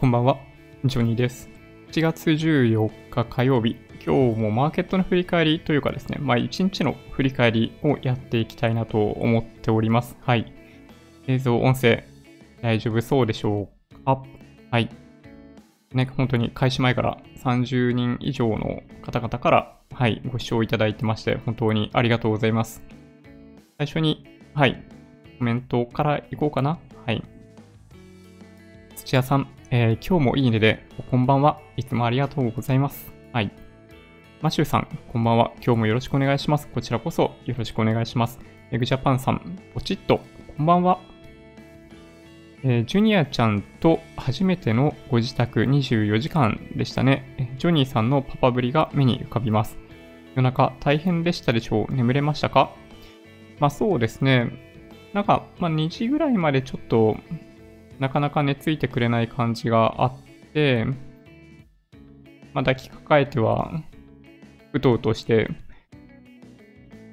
こんばんは、ジョニーです。7月14日火曜日、今日もマーケットの振り返りというかですね、まあ1日の振り返りをやっていきたいなと思っております。はい。映像、音声、大丈夫そうでしょうか？はい。ね、本当に開始前から30人以上の方々から、はい、ご視聴いただいてまして、本当にありがとうございます。最初に、はい、コメントからいこうかな。はい。土屋さん、えー今日もいいねで、こんばんは。いつもありがとうございます。はい。マシューさん、こんばんは。今日もよろしくお願いします。こちらこそよろしくお願いします。エグジャパンさん、ポチッと、こんばんは。えージュニアちゃんと初めてのご自宅24時間でしたね。ジョニーさんのパパぶりが目に浮かびます。夜中大変でしたでしょう眠れましたか？まあそうですね。なんか、まあ2時ぐらいまでちょっとなかなか寝ついてくれない感じがあって、まあ抱きかかえてはうとうとして、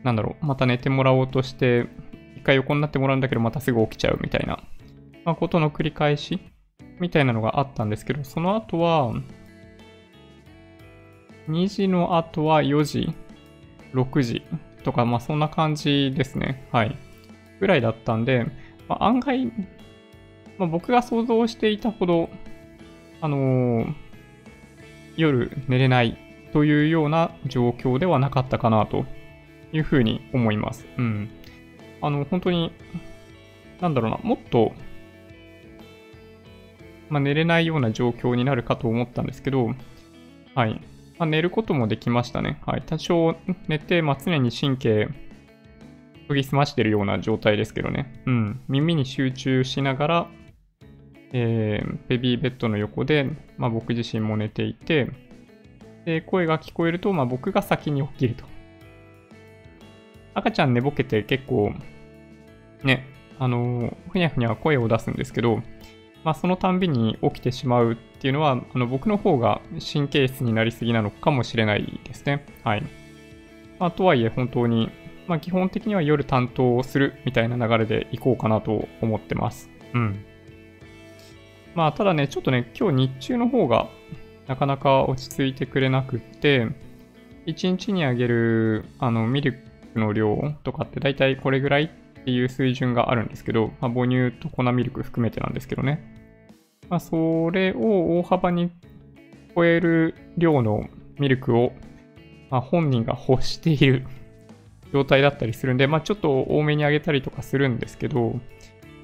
なんだろう、また寝てもらおうとして、一回横になってもらうんだけどまたすぐ起きちゃうみたいな、まあ、ことの繰り返しみたいなのがあったんですけど、その後は、2時の後は4時、6時とか、まあそんな感じですね。はい。ぐらいだったんで、まあ、案外、まあ、僕が想像していたほど、あのー夜寝れないというような状況ではなかったかなというふうに思います。うん。あの、本当に、なんだろうな、もっと、まあ、寝れないような状況になるかと思ったんですけど、はい。まあ、寝ることもできましたね。はい。多少寝て、まあ、常に神経研ぎ澄ましてるような状態ですけどね。うん。耳に集中しながら、えーベビーベッドの横で、まあ、僕自身も寝ていて、で、声が聞こえると、まあ、僕が先に起きると。赤ちゃん寝ぼけて結構、ね、あのふにゃふにゃ声を出すんですけど、まあ、そのたんびに起きてしまうっていうのは、あの僕の方が神経質になりすぎなのかもしれないですね。はい。まあ、とはいえ、本当に、まあ、基本的には夜担当するみたいな流れでいこうかなと思ってます。うん。まあ、ただね、ちょっとね、今日日中の方がなかなか落ち着いてくれなくって、1日にあげるあのミルクの量とかって大体これぐらいっていう水準があるんですけど、まあ、母乳と粉ミルク含めてなんですけどね。まあ、それを大幅に超える量のミルクを、まあ、本人が欲している状態だったりするんで、まあ、ちょっと多めにあげたりとかするんですけど、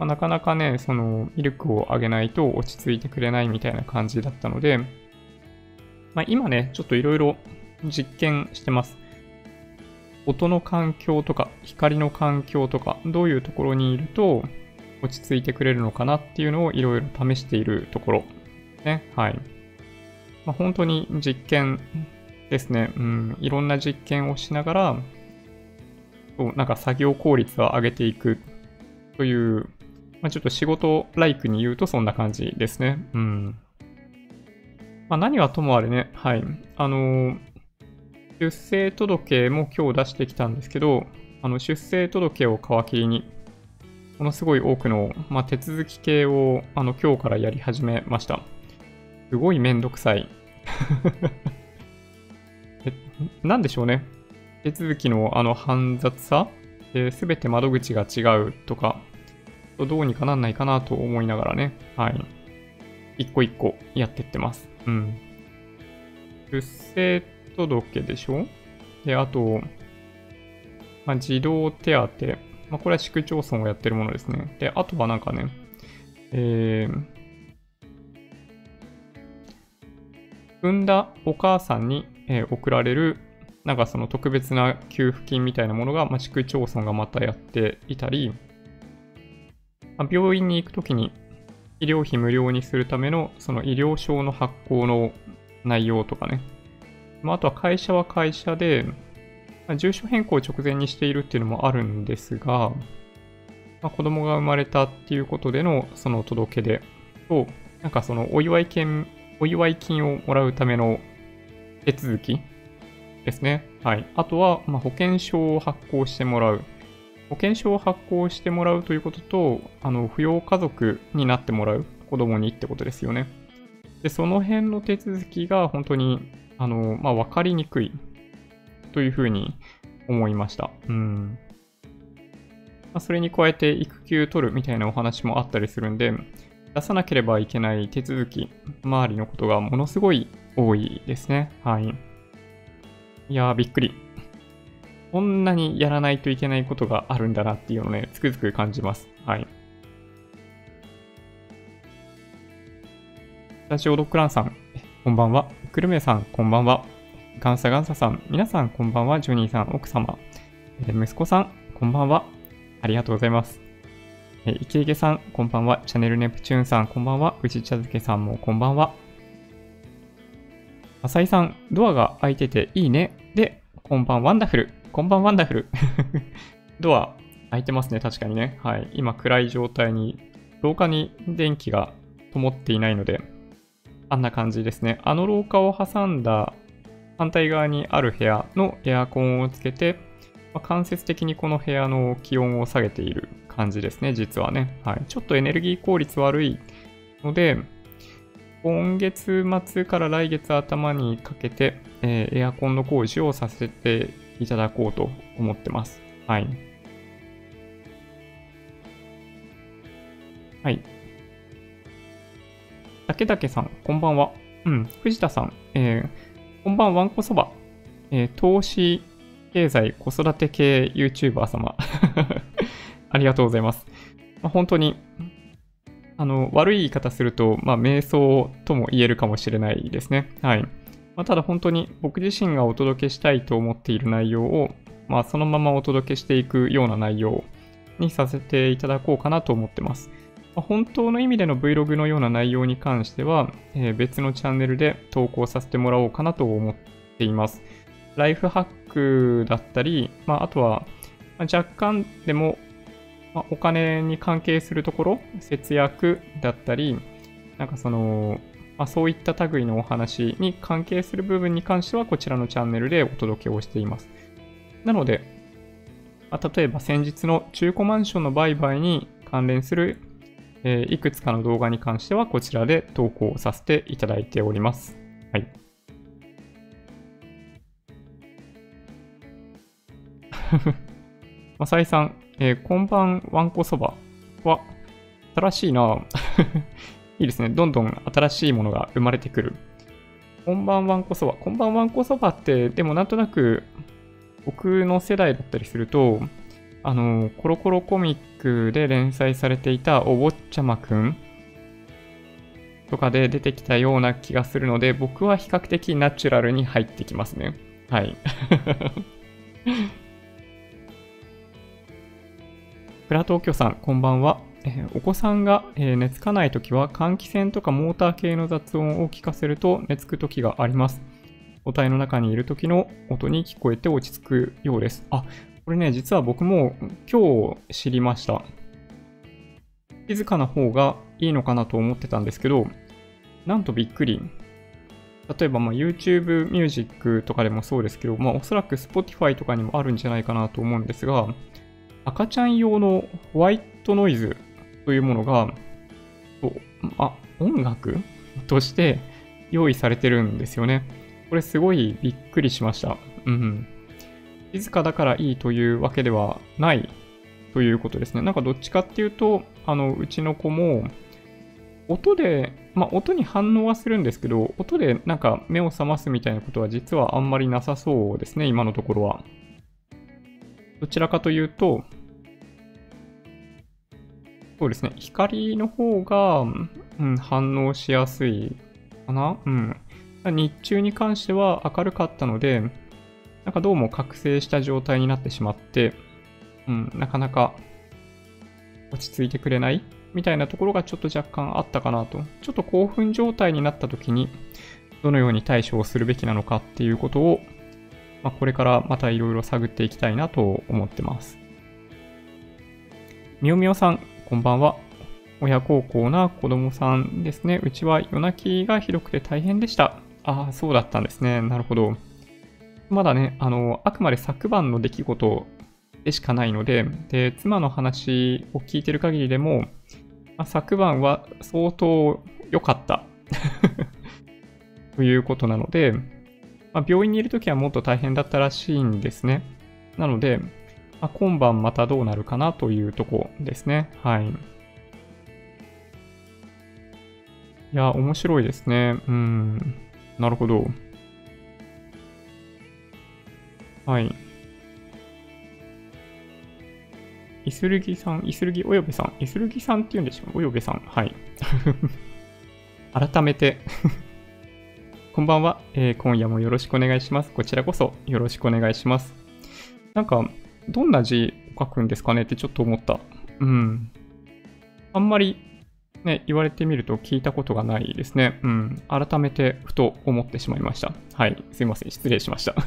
まあ、なかなかね、そのミルクをあげないと落ち着いてくれないみたいな感じだったので、まあ、今ね、ちょっといろいろ実験してます。音の環境とか光の環境とかどういうところにいると落ち着いてくれるのかなっていうのをいろいろ試しているところ。ね。はい。まあ、本当に実験ですね。うん。いろんな実験をしながら、そうなんか作業効率を上げていくという、まあ、ちょっと仕事ライクに言うとそんな感じですね。うん。まあ、何はともあれね、はい。あのー出生届も今日出してきたんですけど、あの出生届を皮切りに、ものすごい多くの、まあ、手続き系をあの今日からやり始めました。すごいめんどくさい。えなんでしょうね。手続きのあの煩雑さ？すべて窓口が違うとか、どうにかなんないかなと思いながらね、はい。一個一個やってってます。うん。出生届でしょ？で、あと、まあ、児童手当。まあ、これは市区町村がやってるものですね。で、あとはなんかね、えー、産んだお母さんに、えー送られる、なんかその特別な給付金みたいなものが、まあ、市区町村がまたやっていたり、病院に行くときに医療費無料にするためのその医療証の発行の内容とかね、まあ、あとは会社は会社で、まあ住所変更を直前にしているっていうのもあるんですが、まあ、子供が生まれたっていうことでのその届け出と、なんかそのお祝い金、お祝い金をもらうための手続きですね。はい。あとは、ま、保険証を発行してもらう。保険証を発行してもらうということと、あの、扶養家族になってもらう子供にってことですよね。で、その辺の手続きが本当に、あの、まあ、わかりにくいというふうに思いました。うん。まあ、それに加えて育休取るみたいなお話もあったりするんで、出さなければいけない手続き周りのことがものすごい多いですね。はい。いやー、びっくり。こんなにやらないといけないことがあるんだなっていうのをね、つくづく感じます。はい。スタジオドッグランさん、こんばんは。くるめさん、こんばんは。ガンサガンサさん、皆さん、こんばんは。ジョニーさん、奥様。息子さん、こんばんは。ありがとうございます。え池池さん、こんばんは。チャンネルネプチューンさん、こんばんは。宇治茶漬けさんも、こんばんは。浅井さん、ドアが開いてていいね。で、こんばんワンダフル。こんばんワンダフル。ドア開いてますね、確かにね。はい。今暗い状態に、廊下に電気が灯っていないので、あんな感じですね。あの廊下を挟んだ反対側にある部屋のエアコンをつけて、まあ、間接的にこの部屋の気温を下げている感じですね、実はね。はい。ちょっとエネルギー効率悪いので、今月末から来月頭にかけて、えー、エアコンの工事をさせていただこうと思ってます。はい。はい。竹竹さん、こんばんは。うん、藤田さん、えー、こんばんはわんこそば。えー、投資経済子育て系 YouTuber 様 ありがとうございます。まあ、本当に、あの、悪い言い方すると、まあ、瞑想とも言えるかもしれないですね。はい。まあ、ただ本当に僕自身がお届けしたいと思っている内容を、まあ、そのままお届けしていくような内容にさせていただこうかなと思ってます。まあ、本当の意味での Vlog のような内容に関しては、えー、別のチャンネルで投稿させてもらおうかなと思っています。ライフハックだったり、まあ、あとは、ま若干でも、ま、お金に関係するところ、節約だったり、なんかその、まあ、そういった類のお話に関係する部分に関しては、こちらのチャンネルでお届けをしています。なので、まあ、例えば先日の中古マンションの売買に関連する、えー、いくつかの動画に関しては、こちらで投稿させていただいております。はい。まさいさん、えー、こんばんわんこそばは、新しいないいですね。どんどん新しいものが生まれてくる。こんばんわんこそば。こんばんわんこそばって、でもなんとなく、僕の世代だったりすると、あの、コロコロコミックで連載されていたお坊ちゃまくんとかで出てきたような気がするので、僕は比較的ナチュラルに入ってきますね。はい。プラ東京さん、こんばんは。え、お子さんが、え、寝つかないときは換気扇とかモーター系の雑音を聞かせると寝つくときがあります。母体の中にいるときの音に聞こえて落ち着くようです。あ、これね、実は僕も今日知りました。静かな方がいいのかなと思ってたんですけど、なんとびっくり。例えば、ま YouTube Music とかでもそうですけど、まあ、おそらく Spotify とかにもあるんじゃないかなと思うんですが、赤ちゃん用のホワイトノイズというものが、あ、音楽？として用意されてるんですよね。これすごいびっくりしました。うん。静かだからいいというわけではないということですね。なんかどっちかっていうと、あの、うちの子も、音で、まあ、音に反応はするんですけど、音でなんか目を覚ますみたいなことは実はあんまりなさそうですね、今のところは。どちらかというと、そうですね、光の方が、うん、反応しやすいかなうん。日中に関しては明るかったので、なんかどうも覚醒した状態になってしまって、うん、なかなか落ち着いてくれないみたいなところがちょっと若干あったかなと。ちょっと興奮状態になった時に、どのように対処をするべきなのかっていうことをまあ、これからまたいろいろ探っていきたいなと思ってます。みおみおさん、こんばんは。親孝行な子供さんですね。うちは夜泣きがひどくて大変でした。ああ、そうだったんですね。なるほど。まだね、あの、あくまで昨晩の出来事でしかないので、で、妻の話を聞いてる限りでも、まあ、昨晩は相当良かった ということなので、まあ、病院にいるときはもっと大変だったらしいんですね。なので、まあ、今晩またどうなるかなというとこですね。はい。いや、面白いですね。うん。なるほど。はい。イスルギさん、イスルギおよべさん、イスルギさんって言うんでしょうおよべさん。はい。改めて こんばんは、えー、今夜もよろしくお願いします。こちらこそよろしくお願いします。なんか、どんな字を書くんですかねってちょっと思った。うん。あんまりね、言われてみると聞いたことがないですね。うん。改めてふと思ってしまいました。はい。すいません。失礼しました。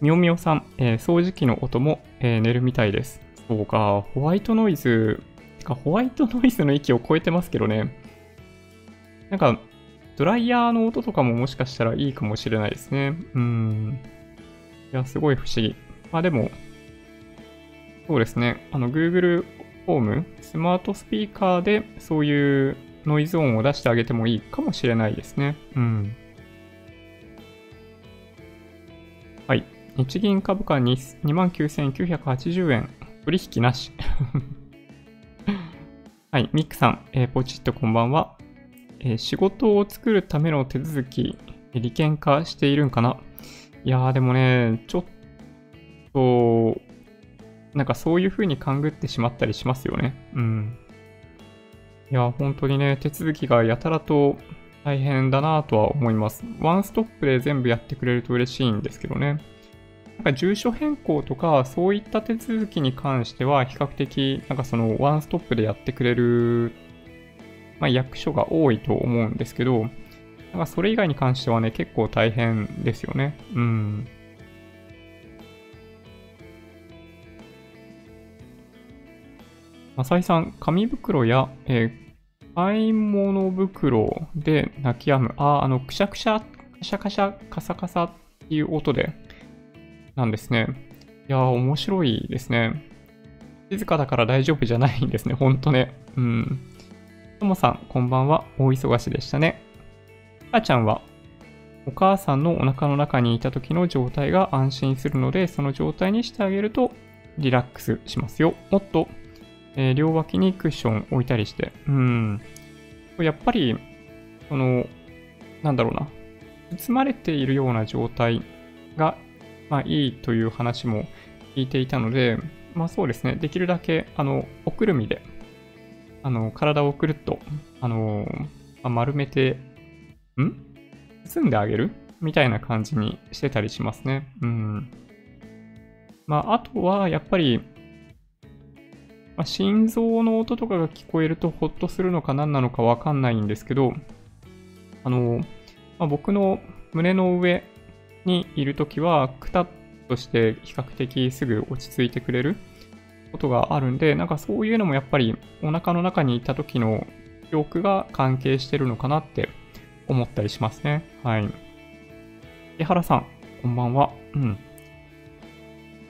みおみおさん、えー、掃除機の音も、えー、寝るみたいです。そうか、ホワイトノイズ、かホワイトノイズの域を超えてますけどね。なんか、ドライヤーの音とかももしかしたらいいかもしれないですね。うん。や、すごい不思議。まあでも、そうですね。あの、Google ホーム、スマートスピーカーでそういうノイズ音を出してあげてもいいかもしれないですね。うん。はい。日銀株価に29,980円。取引なし。はい。ミックさん、えー、ポチッとこんばんは。えー、仕事を作るための手続き、利権化しているんかないやーでもね、ちょっと、なんかそういう風に勘ぐってしまったりしますよね。うん。いや、本当にね、手続きがやたらと大変だなとは思います。ワンストップで全部やってくれると嬉しいんですけどね。なんか住所変更とかそういった手続きに関しては比較的なんかそのワンストップでやってくれるまあ、役所が多いと思うんですけど、なんかそれ以外に関してはね、結構大変ですよね。うん。浅井さん、紙袋や、えー、買い物袋で泣き止む。あ、あの、くしゃくしゃ、カシャカシャ、カサカサっていう音で、なんですね。いやー、面白いですね。静かだから大丈夫じゃないんですね、ほんとね。うん。ともさん、こんばんは。大忙しでしたね。あちゃんは、お母さんのお腹の中にいた時の状態が安心するので、その状態にしてあげるとリラックスしますよ。もっと、えー、両脇にクッション置いたりして。うん。やっぱり、その、なんだろうな。包まれているような状態が、まあいいという話も聞いていたので、まあそうですね。できるだけ、あの、おくるみであの、体をくるっと、あのま丸めて、ん？包んであげる？みたいな感じにしてたりしますね。うん。まあ、あとは、やっぱり、まあ、心臓の音とかが聞こえるとホッとするのか何なのかわかんないんですけど、あの、まあ、僕の胸の上にいるときは、くたっとして比較的すぐ落ち着いてくれることがあるんで、なんかそういうのもやっぱりお腹の中にいた時の記憶が関係してるのかなって思ったりしますね。はい。江原さん、こんばんは。うん。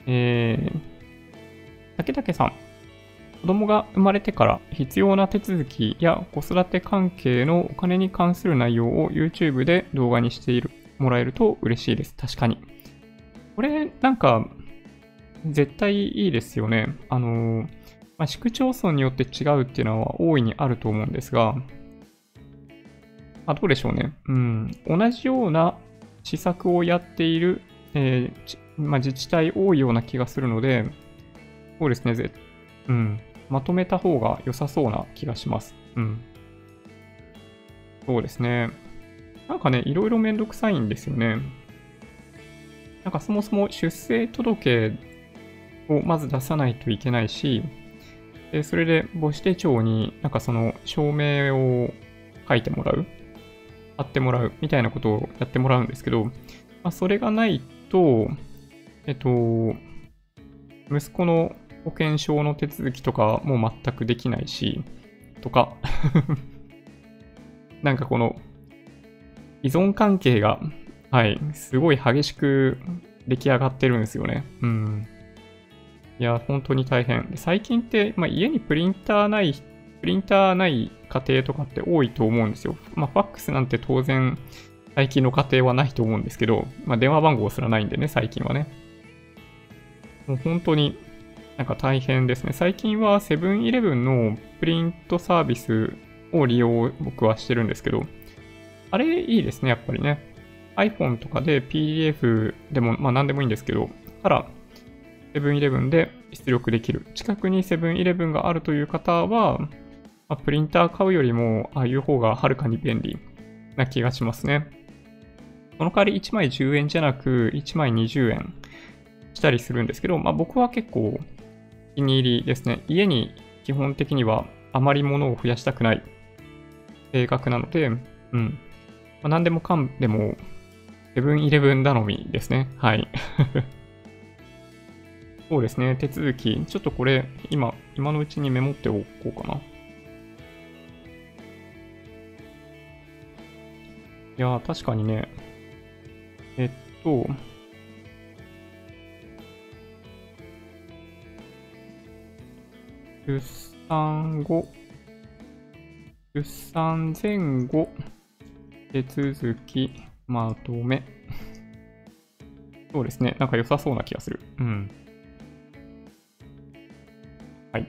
えー、竹竹さん、子供が生まれてから必要な手続きや子育て関係のお金に関する内容を YouTube で動画にしているもらえると嬉しいです。確かに。これ、なんか、絶対いいですよね。あの、まあ、市区町村によって違うっていうのは大いにあると思うんですが、あ、どうでしょうね。うん。同じような施策をやっている、えー、まあ、自治体多いような気がするので、そうですね。ぜうん。まとめた方が良さそうな気がします。うん。そうですね。なんかね、いろいろめんどくさいんですよね。なんかそもそも出生届をまず出さないといけないし、でそれで母子手帳になんかその証明を書いてもらう、貼ってもらうみたいなことをやってもらうんですけど、まあ、それがないと、えっと、息子の保険証の手続きとかも全くできないし、とか なんかこの依存関係が、はい、すごい激しく出来上がってるんですよね。うん。いや、本当に大変。最近って、まあ、家にプリンターない、ププリンターない家庭とかって多いと思うんですよ。まあ、ファックスなんて当然、最近の家庭はないと思うんですけど、まあ、電話番号すらないんでね、最近はね。もう本当になんか大変ですね。最近はセブンイレブンのプリントサービスを利用僕はしてるんですけど、あれいいですね、やっぱりね。iPhone とかで PDF でも、まあ何でもいいんですけど、からセブンイレブンで出力できる。近くにセブンイレブンがあるという方は、まあ、プリンター買うよりも、ああいう方がはるかに便利な気がしますね。その代わり1枚10円じゃなく1枚20円したりするんですけど、まあ僕は結構気に入りですね。家に基本的にはあまり物を増やしたくない性格なので、うん。まあ、何でもかんでもセブンイレブン頼みですね。はい。そうですね。手続き。ちょっとこれ、今、今のうちにメモっておこうかな。いや確かにね。えっと、出産後、出産前後、手続き、まとめ。そうですね。なんか良さそうな気がする。うん。はい。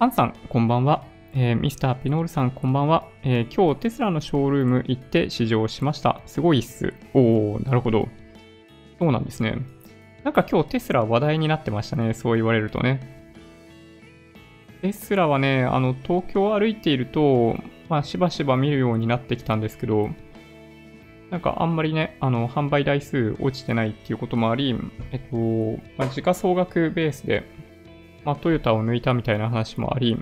アンさん、こんばんは。えー、ミスターピノールさん、こんばんは、えー、今日テスラのショールーム行って試乗しました。すごいっす。おー、なるほど。そうなんですね。なんか今日テスラ話題になってましたね。そう言われるとね。テスラはね、あの、東京を歩いていると、まあ、しばしば見るようになってきたんですけど、なんかあんまりね、あの、販売台数落ちてないっていうこともあり、えっと、まあ、時価総額ベースで、まあ、トヨタを抜いたみたいな話もあり、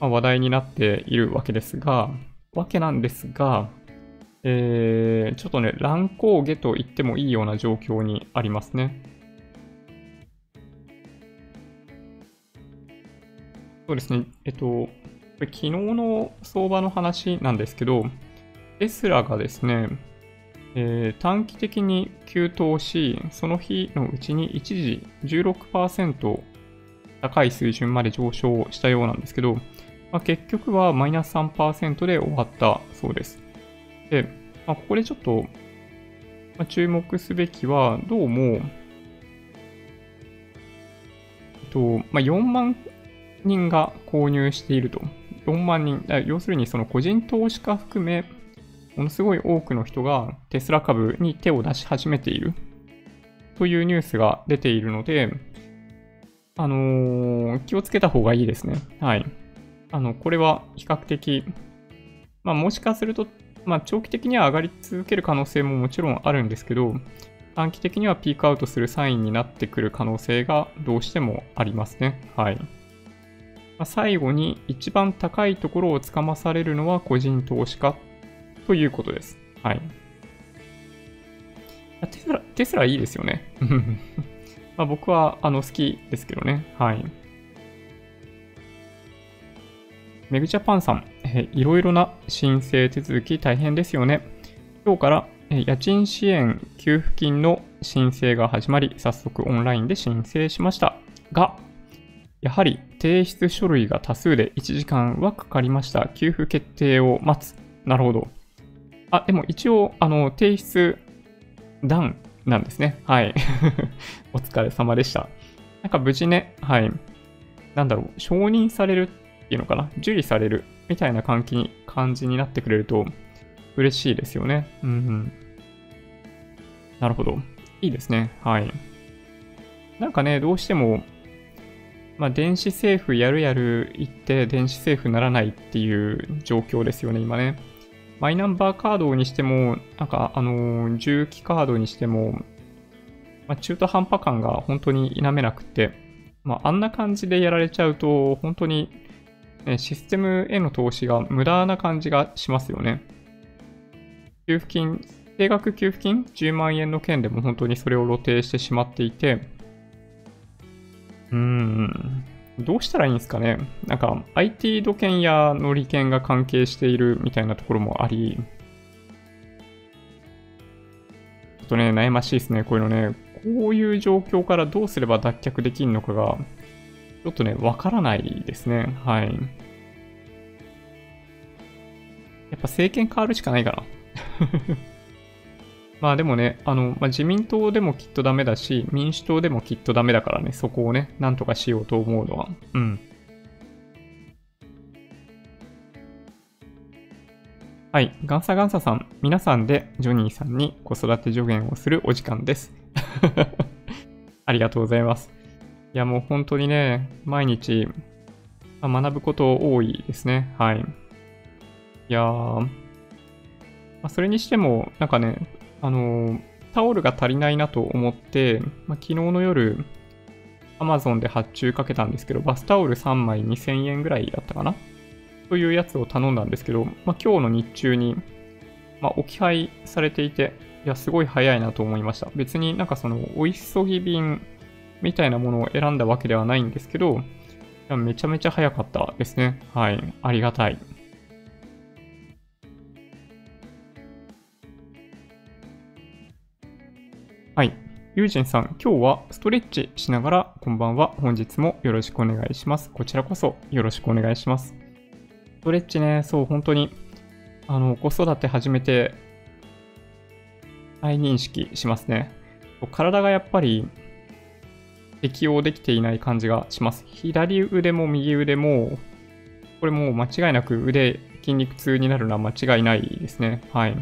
まあ、話題になっているわけですが、わけなんですが、えー、ちょっとね、乱高下と言ってもいいような状況にありますね。そうですね、えっと、これ昨日の相場の話なんですけど、テスラがですね、えー、短期的に急騰し、その日のうちに一時16%高い水準まで上昇したようなんですけど、まあ、結局はマイナス3%で終わったそうです。で、まあ、ここでちょっと、ま、注目すべきは、どうも、と、まあ、4万人が購入していると。4万人、要するにその個人投資家含め、ものすごい多くの人がテスラ株に手を出し始めているというニュースが出ているので、あのー、気をつけた方がいいですね。はい。あの、これは比較的、まあ、もしかすると、まあ、長期的には上がり続ける可能性ももちろんあるんですけど、短期的にはピークアウトするサインになってくる可能性がどうしてもありますね。はい。まあ、最後に一番高いところをつかまされるのは個人投資家ということです。はい。テスラ、テスラいいですよね。ま僕はあの好きですけどね。はい。メグジャパンさん、えいろいろな申請手続き大変ですよね。今日からえ家賃支援給付金の申請が始まり、早速オンラインで申請しました。が、やはり提出書類が多数で1時間はかかりました。給付決定を待つ。なるほど。あ、でも一応、あの、提出段なんですね。はい。お疲れ様でした。なんか無事ね、はい。なんだろう、承認されるていうのかな、受理されるみたいな感じに感じになってくれると嬉しいですよね。うん、うん。なるほど。いいですね。はい。なんかね、どうしても、まあ、電子政府やるやる言って電子政府ならないっていう状況ですよね、今ね。マイナンバーカードにしても、なんか、あのー、重機カードにしても、まあ、中途半端感が本当に否めなくて、まあ、あんな感じでやられちゃうと、本当にシステムへの投資が無駄な感じがしますよね。給付金、定額給付金10万円の件でも本当にそれを露呈してしまっていて、うーん、どうしたらいいんですかね。なんか IT 土建やの利権が関係しているみたいなところもあり、ちょっとね、悩ましいですね。こういうのね、こういう状況からどうすれば脱却できるのかが、ょっとね、わからないですね。はい。やっぱ政権変わるしかないかな。まあでもね、あの、まあ、自民党でもきっとダメだし、民主党でもきっとダメだからね、そこをね、なんとかしようと思うのは。うん。はい。ガンサガンサさん、皆さんでジョニーさんに子育て助言をするお時間です。ありがとうございます。いや、もう本当にね、毎日、あ、学ぶこと多いですね。はい。いやー、まあ、それにしても、なんかね、あのー、タオルが足りないなと思って、まあ、昨日の夜、Amazon で発注かけたんですけど、バスタオル3枚2000円ぐらいだったかな？というやつを頼んだんですけど、まあ、今日の日中に、まあ、置き配されていて、いや、すごい早いなと思いました。別になんかその、お急ぎ便みたいなものを選んだわけではないんですけど、めちゃめちゃ早かったですね。はい。ありがたい。はい。ユージンさん、今日はストレッチしながら、こんばんは。本日もよろしくお願いします。こちらこそよろしくお願いします。ストレッチね、そう、本当に、あの、子育て始めて、再認識しますね。体がやっぱり適応できていない感じがします。左腕も右腕も、これもう間違いなく腕、筋肉痛になるのは間違いないですね。はい。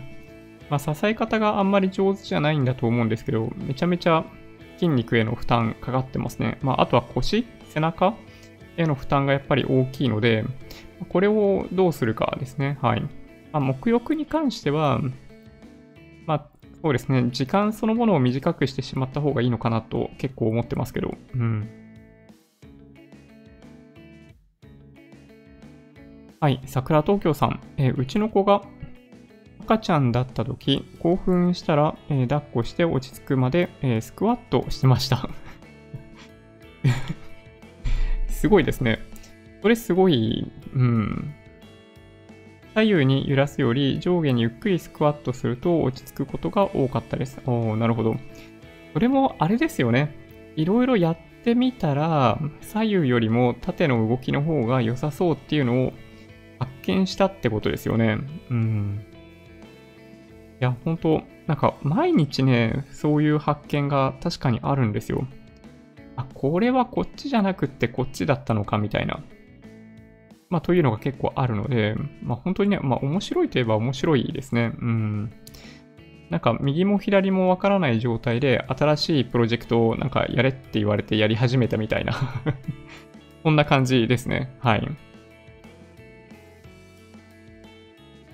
まあ、支え方があんまり上手じゃないんだと思うんですけど、めちゃめちゃ筋肉への負担かかってますね。まあ、あとは腰、背中への負担がやっぱり大きいので、これをどうするかですね。はい。まあ、目浴に関しては、まあ、そうですね、時間そのものを短くしてしまった方がいいのかなと結構思ってますけど、うん。はい、桜東京さん、えー、うちの子が赤ちゃんだった時、興奮したら、えー、抱っこして落ち着くまで、えー、スクワットしてました すごいですね。これすごい、うん。左右に揺らすより上下にゆっくりスクワットすると落ち着くことが多かったです。おー、なるほど。それもあれですよね。いろいろやってみたら、左右よりも縦の動きの方が良さそうっていうのを発見したってことですよね。うん。いや、本当なんか毎日ね、そういう発見が確かにあるんですよ。あ、これはこっちじゃなくってこっちだったのかみたいな。まあ、というのが結構あるので、まあ、本当にね、まあ、面白いといえば面白いですね。うん。なんか、右も左もわからない状態で、新しいプロジェクトをなんかやれって言われてやり始めたみたいな こんな感じですね。はい。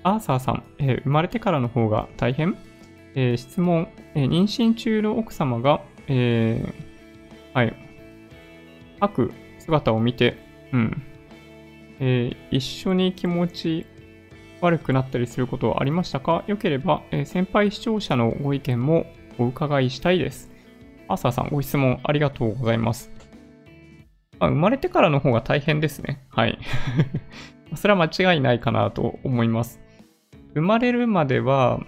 アーサーさん、えー、生まれてからの方が大変、えー、質問、えー、妊娠中の奥様が、え、はい、吐く姿を見て、うん、えー、一緒に気持ち悪くなったりすることはありましたか？よければ、えー、先輩視聴者のご意見もお伺いしたいです。アーサーさん、ご質問ありがとうございます。あ生まれてからの方が大変ですね。はい。それは間違いないかなと思います。生まれるまでは、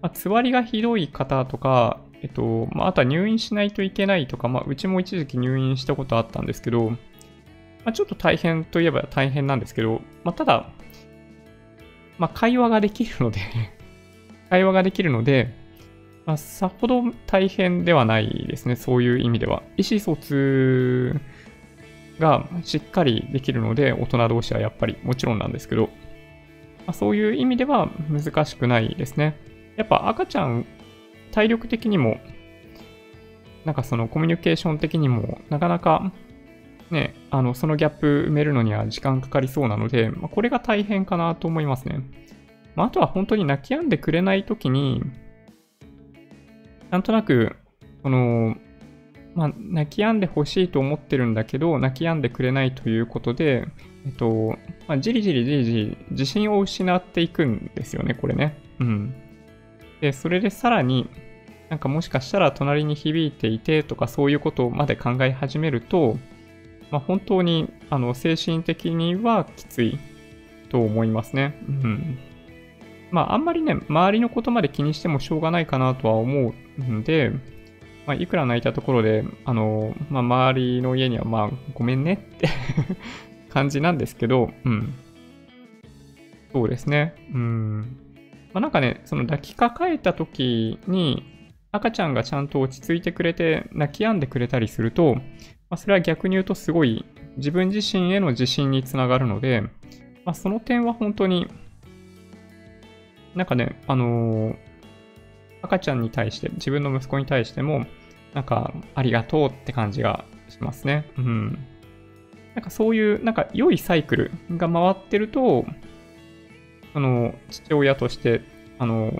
まあ、つわりがひどい方とか、えっと、まあ、あとは入院しないといけないとか、まあ、うちも一時期入院したことあったんですけど、まあ、ちょっと大変といえば大変なんですけど、まあ、ただ、まあ、会話ができるので 会話ができるので、まあ、さほど大変ではないですね。そういう意味では。意思疎通がしっかりできるので、大人同士はやっぱりもちろんなんですけど、まあ、そういう意味では難しくないですね。やっぱ赤ちゃん、体力的にも、なんかそのコミュニケーション的にも、なかなかね、あの、そのギャップ埋めるのには時間かかりそうなので、まあ、これが大変かなと思いますね。まあ、あとは本当に泣き止んでくれないときに、なんとなく、その、まあ、泣き止んでほしいと思ってるんだけど、泣き止んでくれないということで、えっと、まあ、じりじりじりじり自信を失っていくんですよね、これね。うん。で、それでさらに、なんかもしかしたら隣に響いていてとかそういうことまで考え始めると、まあ、本当にあの精神的にはきついと思いますね。うん。まあ、あんまりね、周りのことまで気にしてもしょうがないかなとは思うんで、まあ、いくら泣いたところで、あの、まあ、周りの家には、まあ、ごめんねって 感じなんですけど、うん。そうですね。うん。まあ、なんかね、その抱きかかえた時に、赤ちゃんがちゃんと落ち着いてくれて、泣き止んでくれたりすると、まあ、それは逆に言うとすごい自分自身への自信につながるので、まあ、その点は本当に、なんかね、あのー、赤ちゃんに対して、自分の息子に対しても、なんか、ありがとうって感じがしますね。うん。なんかそういう、なんか良いサイクルが回ってると、あの、父親として、あの、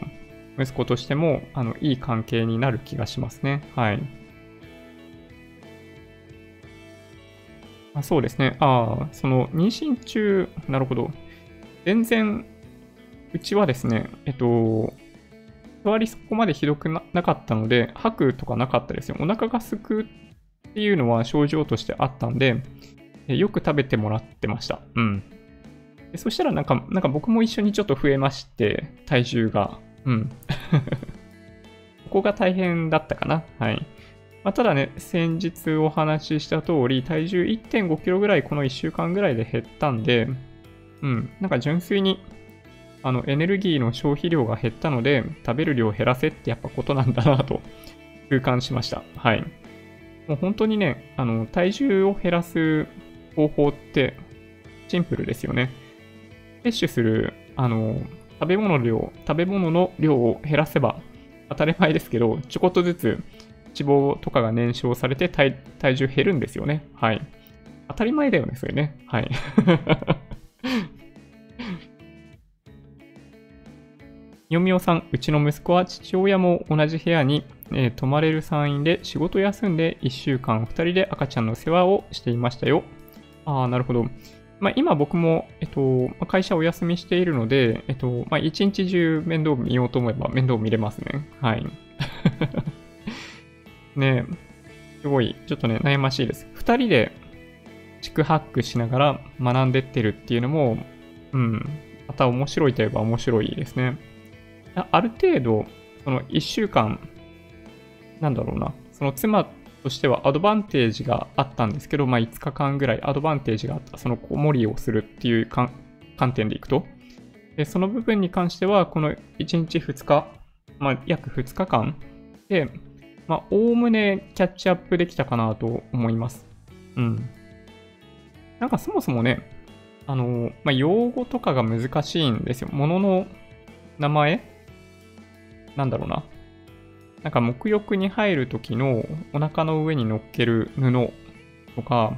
息子としても、あの、いい関係になる気がしますね。はい。あそうですね。ああ、その、妊娠中、なるほど。全然、うちはですね、えっと、座りそこまでひどくなかったので、吐くとかなかったですよ。お腹がすくっていうのは症状としてあったんで、よく食べてもらってました。うん。でそしたらなんか、なんか僕も一緒にちょっと増えまして、体重が。うん。ここが大変だったかな。はい。まあ、ただね、先日お話しした通り、体重1.5キロぐらいこの1週間ぐらいで減ったんで、うん、なんか純粋に、あの、エネルギーの消費量が減ったので、食べる量を減らせってやっぱことなんだなと、痛感しました。はい。もう本当にね、あの、体重を減らす方法って、シンプルですよね。摂取する、あの、食べ物量、食べ物の量を減らせば当たり前ですけど、ちょこっとずつ脂肪とかが燃焼されて体体重減るんですよね。はい。当たり前だよね、それね。はい。よみおさん、うちの息子は父親も同じ部屋に、えー、泊まれる産院で仕事休んで1週間2人で赤ちゃんの世話をしていましたよ。ああ、なるほど。まあ、今僕も、えっと、会社お休みしているので、えっと、まあ、一日中面倒見ようと思えば面倒見れますね。はい。ねすごい、ちょっとね、悩ましいです。二人で四苦八苦しながら学んでってるっていうのも、うん、また面白いといえば面白いですね。ある程度、その一週間、なんだろうな、その妻としてはアドバンテージがあったんですけど、まあ、5日間ぐらいアドバンテージがあった、その子守りをするっていう観点でいくと、でその部分に関しては、この1日2日、まあ、約2日間で、まあ、おおむねキャッチアップできたかなと思います。うん。なんかそもそもね、あの、まあ、用語とかが難しいんですよ。ものの名前？なんだろうな。なんか沐浴に入る時のお腹の上に乗っける布とか、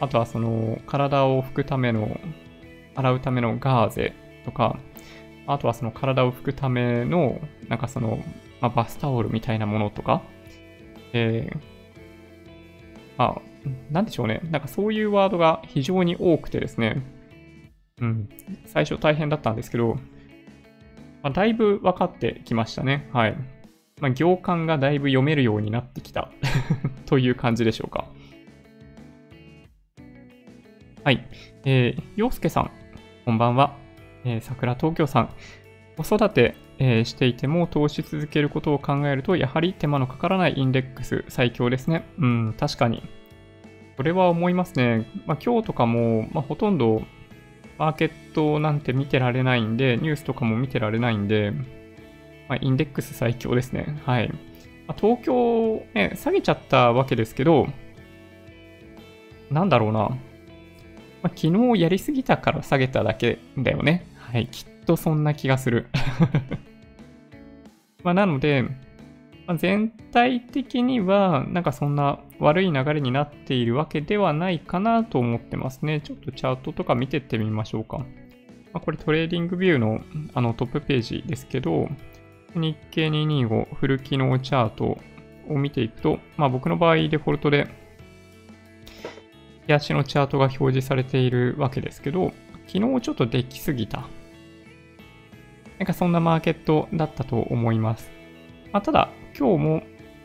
あとはその体を拭くための、洗うためのガーゼとか、あとはその体を拭くための、なんかその、まあ、バスタオルみたいなものとか、えー、あ、なんでしょうね。なんかそういうワードが非常に多くてですね、うん、最初大変だったんですけど、まあ、だいぶ分かってきましたね。はい。まあ、行間がだいぶ読めるようになってきた という感じでしょうか。はい。えー、洋介さん、こんばんは。えー、桜東京さん、子育て、えー、していても投資続けることを考えると、やはり手間のかからないインデックス最強ですね。うん、確かに。それは思いますね。まあ、今日とかも、まあ、ほとんどマーケットなんて見てられないんで、ニュースとかも見てられないんで、まあ、インデックス最強ですね。はい。まあ、東京、ね、下げちゃったわけですけど、なんだろうな。まあ、昨日やりすぎたから下げただけだよね。はい。きっとそんな気がする。まあ、なので、まあ、全体的には、なんかそんな悪い流れになっているわけではないかなと思ってますね。ちょっとチャートとか見てってみましょうか。まあ、これ TradingView のあのトップページですけど、日経225フル機能チャートを見ていくと、まあ僕の場合デフォルトで手足のチャートが表示されているわけですけど、昨日ちょっとできすぎた。なんかそんなマーケットだったと思います。まあ、ただ、今日も、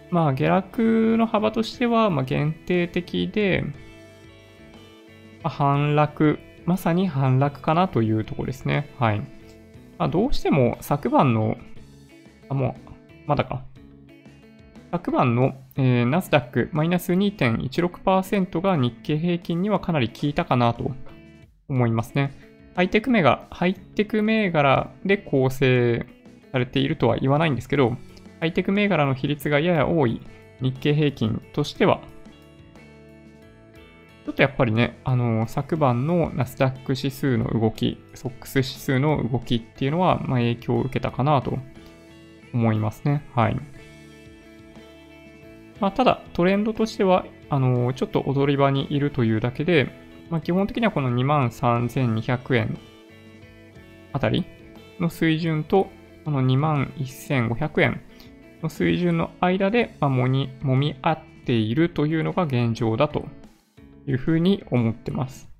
まあ下落の幅としては、ま、限定的で、まあ、反落、まさに反落かなというところですね。はい。まあ、どうしても昨晩のあ、もう、まだか。昨晩の、えー、ナスダックマイナス2.16%が日経平均にはかなり効いたかなと思いますね。ハイテク銘柄、ハイテク銘柄で構成されているとは言わないんですけど、ハイテク銘柄の比率がやや多い日経平均としては、ちょっとやっぱりね、あの、昨晩のナスダック指数の動き、ソックス指数の動きっていうのは、まあ、影響を受けたかなと思いますね。はい。まあ、ただ、トレンドとしては、あの、ちょっと踊り場にいるというだけで、まあ、基本的にはこの23,200円あたりの水準と、この21,500円の水準の間で、まあ、もみ、もみ合っているというのが現状だというふうに思ってます。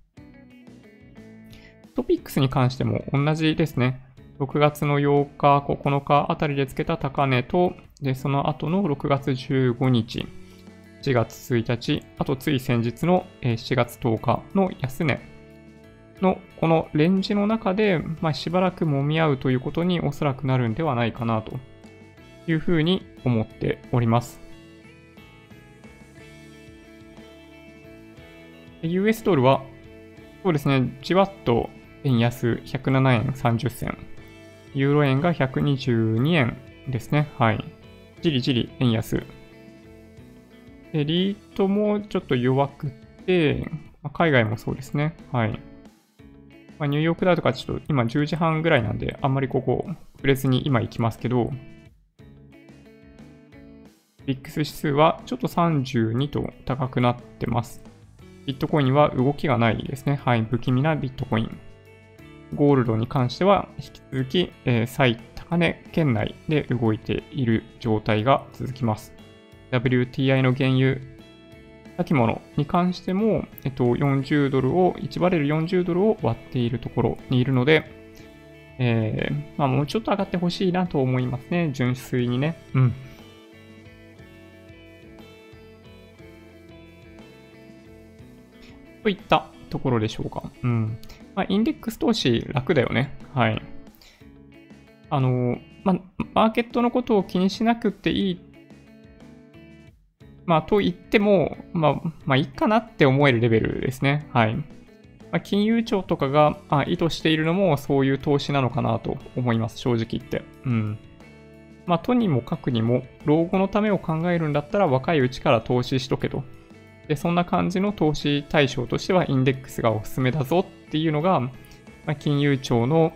トピックスに関しても同じですね。6月の8日、9日あたりでつけた高値と、で、その後の6月15日、7月1日、あとつい先日の7月10日の安値のこのレンジの中で、まあ、しばらく揉み合うということにおそらくなるんではないかなというふうに思っております。US ドルは、そうですね、じわっと円安107円30銭。ユーロ円が122円ですね。はい。じりじり円安。で、リートもちょっと弱くて、ま、海外もそうですね。はい。まあ、ニューヨークダウとかちょっと今10時半ぐらいなんで、あんまりここ触れずに今行きますけど、ビックス指数はちょっと32と高くなってます。ビットコインは動きがないですね。はい、不気味なビットコイン。ゴールドに関しては引き続き、えー、最高値圏内で動いている状態が続きます。WTI の原油先物に関しても、えっと、40ドルを、1バレル40ドルを割っているところにいるので、えー、まあもうちょっと上がってほしいなと思いますね。純粋にね。うん。といったところでしょうか。うん。まあ、インデックス投資楽だよね。はい。あの、まあ、マーケットのことを気にしなくていい。まあ、と言っても、まあ、まあ、いいかなって思えるレベルですね。はい。まあ、金融庁とかがあ意図しているのもそういう投資なのかなと思います。正直言って。うん。まあ、とにもかくにも、老後のためを考えるんだったら若いうちから投資しとけと。で、そんな感じの投資対象としてはインデックスがおすすめだぞっていうのが、まあ、金融庁の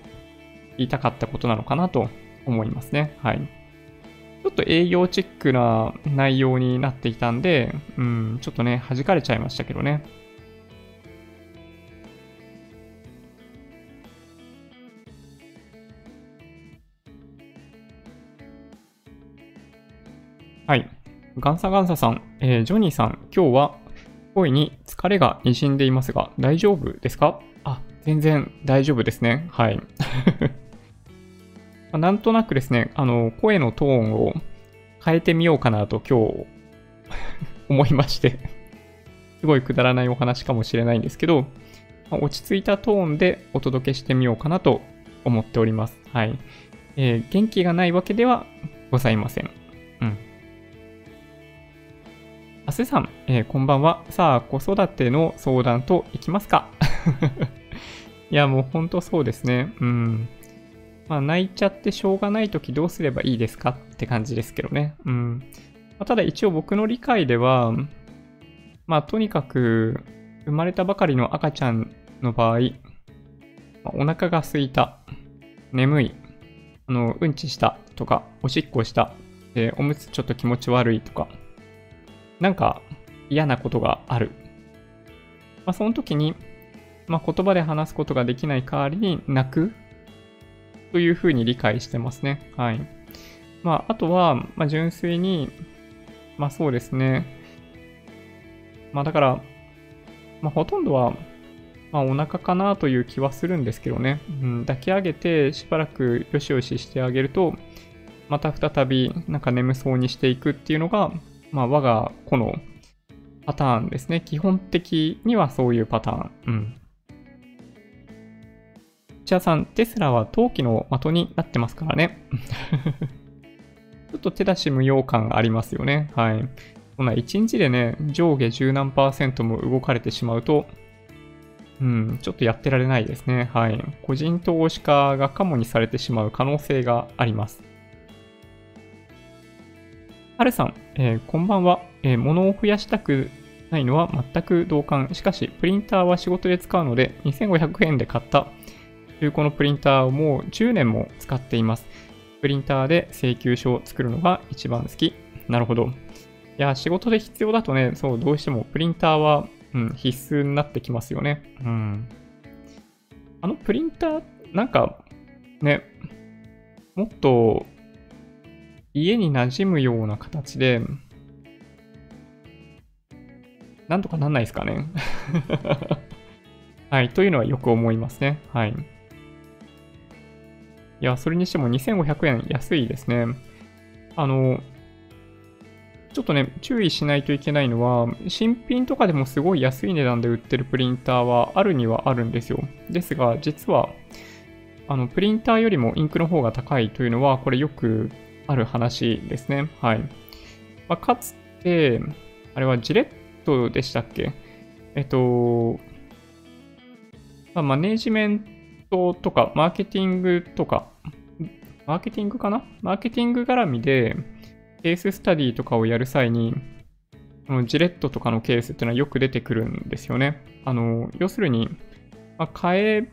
言いたかったことなのかなと思いますね。はい。ちょっと営業チェックな内容になっていたんで、うん、ちょっとね、弾かれちゃいましたけどね。はい。ガンサガンサさん、えー、ジョニーさん、今日は声に疲れが滲んでいますが、大丈夫ですか？あ、全然大丈夫ですね。はい。まなんとなくですね、あの、声のトーンを変えてみようかなと今日 思いましてすごいくだらないお話かもしれないんですけど、ま落ち着いたトーンでお届けしてみようかなと思っております。はい。えー、元気がないわけではございません。うん。あすさん、えー、こんばんは。さあ、子育ての相談といきますか いや、もうほんとそうですね。うん。まあ、泣いちゃってしょうがないときどうすればいいですかって感じですけどね。うん。まあ、ただ一応僕の理解では、まあ、とにかく、生まれたばかりの赤ちゃんの場合、まあ、お腹が空いた、眠い、あの、うんちしたとか、おしっこした、で、おむつちょっと気持ち悪いとか、なんか嫌なことがある。まあ、その時に、まあ、言葉で話すことができない代わりに泣くというふうに理解してますね。はい。まあ、あとは、まあ、純粋に、まあそうですね。まあだから、まあほとんどは、まあお腹かなという気はするんですけどね。うん、抱き上げてしばらくよしよししてあげると、また再びなんか眠そうにしていくっていうのが、まあ、我が子のパターンですね。基本的にはそういうパターン。うん。チアさん、テスラは陶器の的になってますからね。ちょっと手出し無用感がありますよね。はい。そんな1日でね、上下10何パーセントも動かれてしまうと、うん、ちょっとやってられないですね。はい。個人投資家がカモにされてしまう可能性があります。はるさん、えー、こんばんは、えー、物を増やしたくないのは全く同感。しかし、プリンターは仕事で使うので、2500円で買った中古のプリンターをもう10年も使っています。プリンターで請求書を作るのが一番好き。なるほど。いや、仕事で必要だとね、そう、どうしてもプリンターは、うん、必須になってきますよね。うん。あのプリンター、なんか、ね、もっと家に馴染むような形で、なんとかなんないですかね。はい。というのはよく思いますね。はい。いや、それにしても2500円安いですね。あの、ちょっとね、注意しないといけないのは、新品とかでもすごい安い値段で売ってるプリンターはあるにはあるんですよ。ですが、実は、あの、プリンターよりもインクの方が高いというのは、これよくある話ですね。はい。まあ、かつて、あれはジレットでしたっけ？えっと、まあ、マネージメントとか、マーケティングとか、マーケティングかな？マーケティング絡みで、ケーススタディとかをやる際に、このジレットとかのケースっていうのはよく出てくるんですよね。あの、要するに、まあ、替え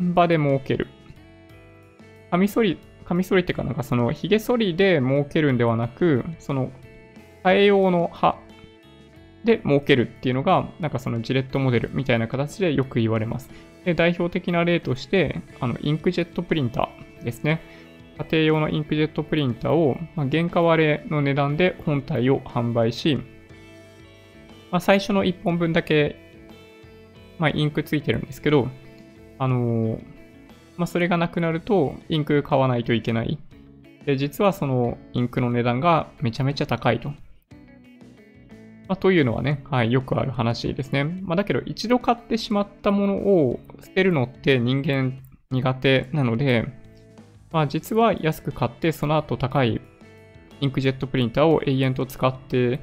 場で儲ける。カミソリ、カミソリっていうかなんかその髭剃りで儲けるんではなく、その替え用の刃で儲けるっていうのが、なんかそのジレットモデルみたいな形でよく言われます。で、代表的な例として、あの、インクジェットプリンターですね。家庭用のインクジェットプリンターを、まあ、原価割れの値段で本体を販売し、まあ、最初の1本分だけ、まあ、インクついてるんですけど、あのー、ま、それがなくなると、インク買わないといけない。で、実はそのインクの値段がめちゃめちゃ高いと。まあ、というのはね、はい、よくある話ですね。まあ、だけど、一度買ってしまったものを捨てるのって人間苦手なので、まあ、実は安く買って、その後高いインクジェットプリンターを永遠と使って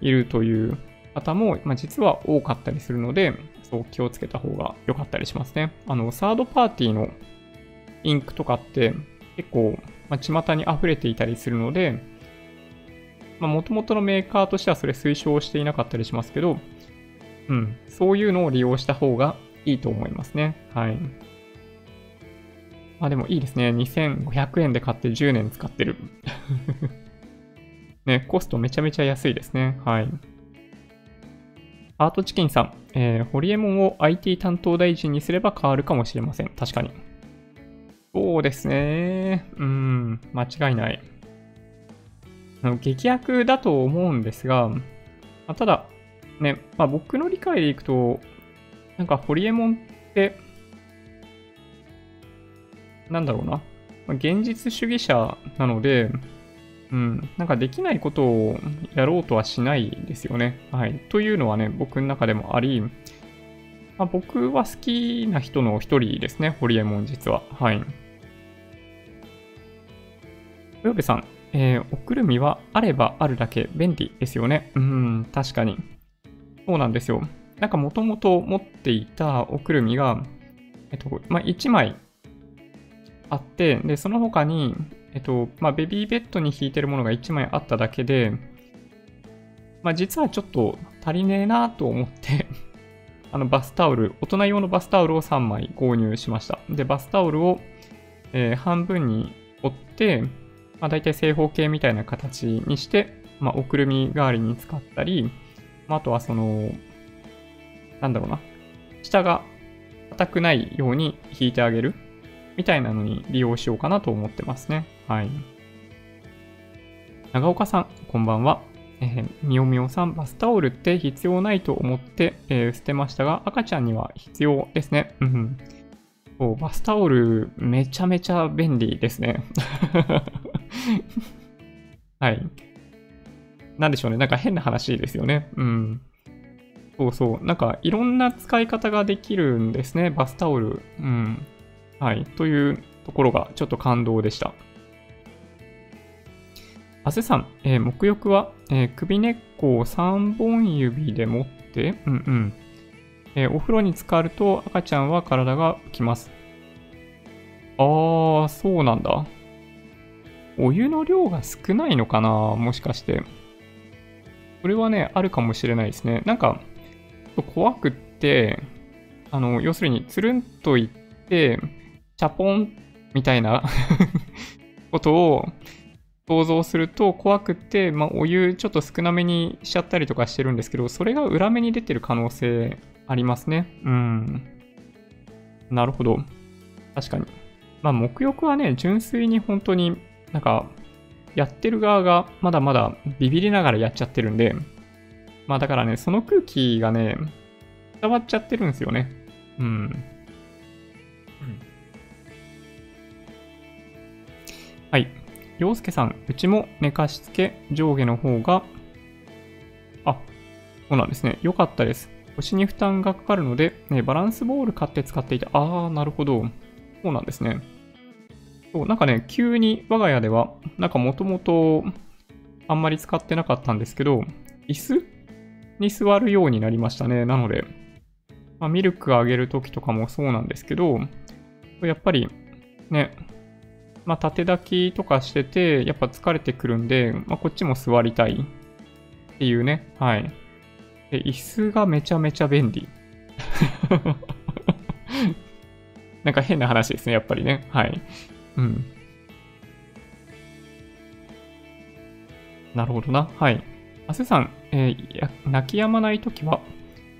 いるという方も、まあ、実は多かったりするので、そう気をつけた方が良かったりしますね。あの、サードパーティーのインクとかって結構、まあ、巷に溢れていたりするので、まあ、元々のメーカーとしてはそれ推奨していなかったりしますけど、うん、そういうのを利用した方がいいと思いますね。はい。まあでもいいですね。2500円で買って10年使ってる。ね、コストめちゃめちゃ安いですね。はい。アートチキンさん、えー、ホリエモンを IT 担当大臣にすれば変わるかもしれません。確かに。そうですね。うん、間違いない。劇薬だと思うんですが、まあ、ただ、ね、まあ、僕の理解でいくと、なんかホリエモンって、なんだろうな、まあ、現実主義者なので、うん、なんかできないことをやろうとはしないですよね。はい。というのはね、僕の中でもあり、まあ、僕は好きな人の一人ですね、ホリエモン実は。はい。豊部さん、えー、おくるみはあればあるだけ便利ですよね。うん、確かに。そうなんですよ。なんかもともと持っていたおくるみが、えっと、まあ、1枚あって、で、その他に、えっと、まあ、ベビーベッドに引いてるものが1枚あっただけで、まあ、実はちょっと足りねえなと思って あの、バスタオル、大人用のバスタオルを3枚購入しました。で、バスタオルを、えー、半分に折って、まあ、大体正方形みたいな形にして、まあ、おくるみ代わりに使ったり、まあ、あとはその、なんだろうな、下が硬くないように引いてあげるみたいなのに利用しようかなと思ってますね。はい。長岡さん、こんばんは。えー、みおみおさん、バスタオルって必要ないと思って、えー、捨てましたが、赤ちゃんには必要ですね。うん。そう、バスタオルめちゃめちゃ便利ですね。はい。なんでしょうね。なんか変な話ですよね。うん。そうそう。なんかいろんな使い方ができるんですね。バスタオル。うん。はい。というところがちょっと感動でした。あせさん、えー、沐浴は、えー、首根っこを3本指で持って、うんうん。え、お風呂に浸かると赤ちゃんは体が浮きます。あー、そうなんだ。お湯の量が少ないのかなもしかして。これはね、あるかもしれないですね。なんか、怖くって、あの、要するに、つるんといって、チャポンみたいな ことを想像すると怖くって、まあ、お湯ちょっと少なめにしちゃったりとかしてるんですけど、それが裏目に出てる可能性ありますね。うん。なるほど。確かに。まあ、沐浴はね、純粋に本当になんか、やってる側がまだまだビビりながらやっちゃってるんで、まあだからね、その空気がね、伝わっちゃってるんですよね。うん。はい。洋介さん、うちも寝かしつけ上下の方が、あ、そうなんですね。よかったです。腰に負担がかかるので、ね、バランスボール買って使っていた。あー、なるほど。そうなんですね。そう、なんかね、急に我が家では、なんかもともとあんまり使ってなかったんですけど、椅子に座るようになりましたね。なので、まあ、ミルクあげるときとかもそうなんですけど、やっぱりね、まあ、縦抱きとかしてて、やっぱ疲れてくるんで、まあ、こっちも座りたいっていうね。はい。で、椅子がめちゃめちゃ便利。なんか変な話ですね、やっぱりね。はい。うん。なるほどな。はい。あせさん、えー、泣き止まないときは、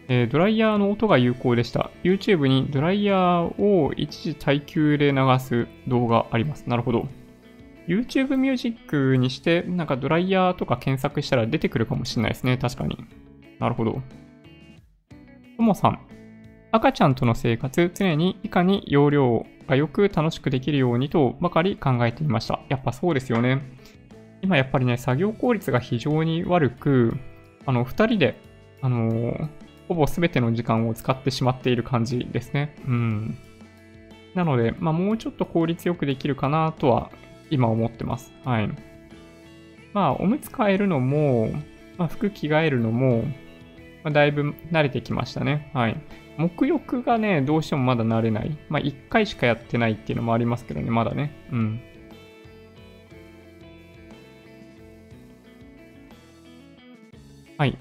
えー、ドライヤーの音が有効でした。YouTube にドライヤーを一時耐久で流す動画あります。なるほど。YouTube ミュージックにして、なんかドライヤーとか検索したら出てくるかもしれないですね。確かに。なるほど。ともさん、赤ちゃんとの生活、常にいかに容量がよく楽しくできるようにとばかり考えていました。やっぱそうですよね。今やっぱりね、作業効率が非常に悪く、あの、二人で、あのー、ほぼ全ての時間を使ってしまっている感じですね。うん。なので、まあ、もうちょっと効率よくできるかなとは今思ってます。はい。まあ、おむつ替えるのも、まあ、服着替えるのも、まあ、だいぶ慣れてきましたね。はい。沐浴がね、どうしてもまだ慣れない。まあ、1回しかやってないっていうのもありますけどね、まだね。うん。はい。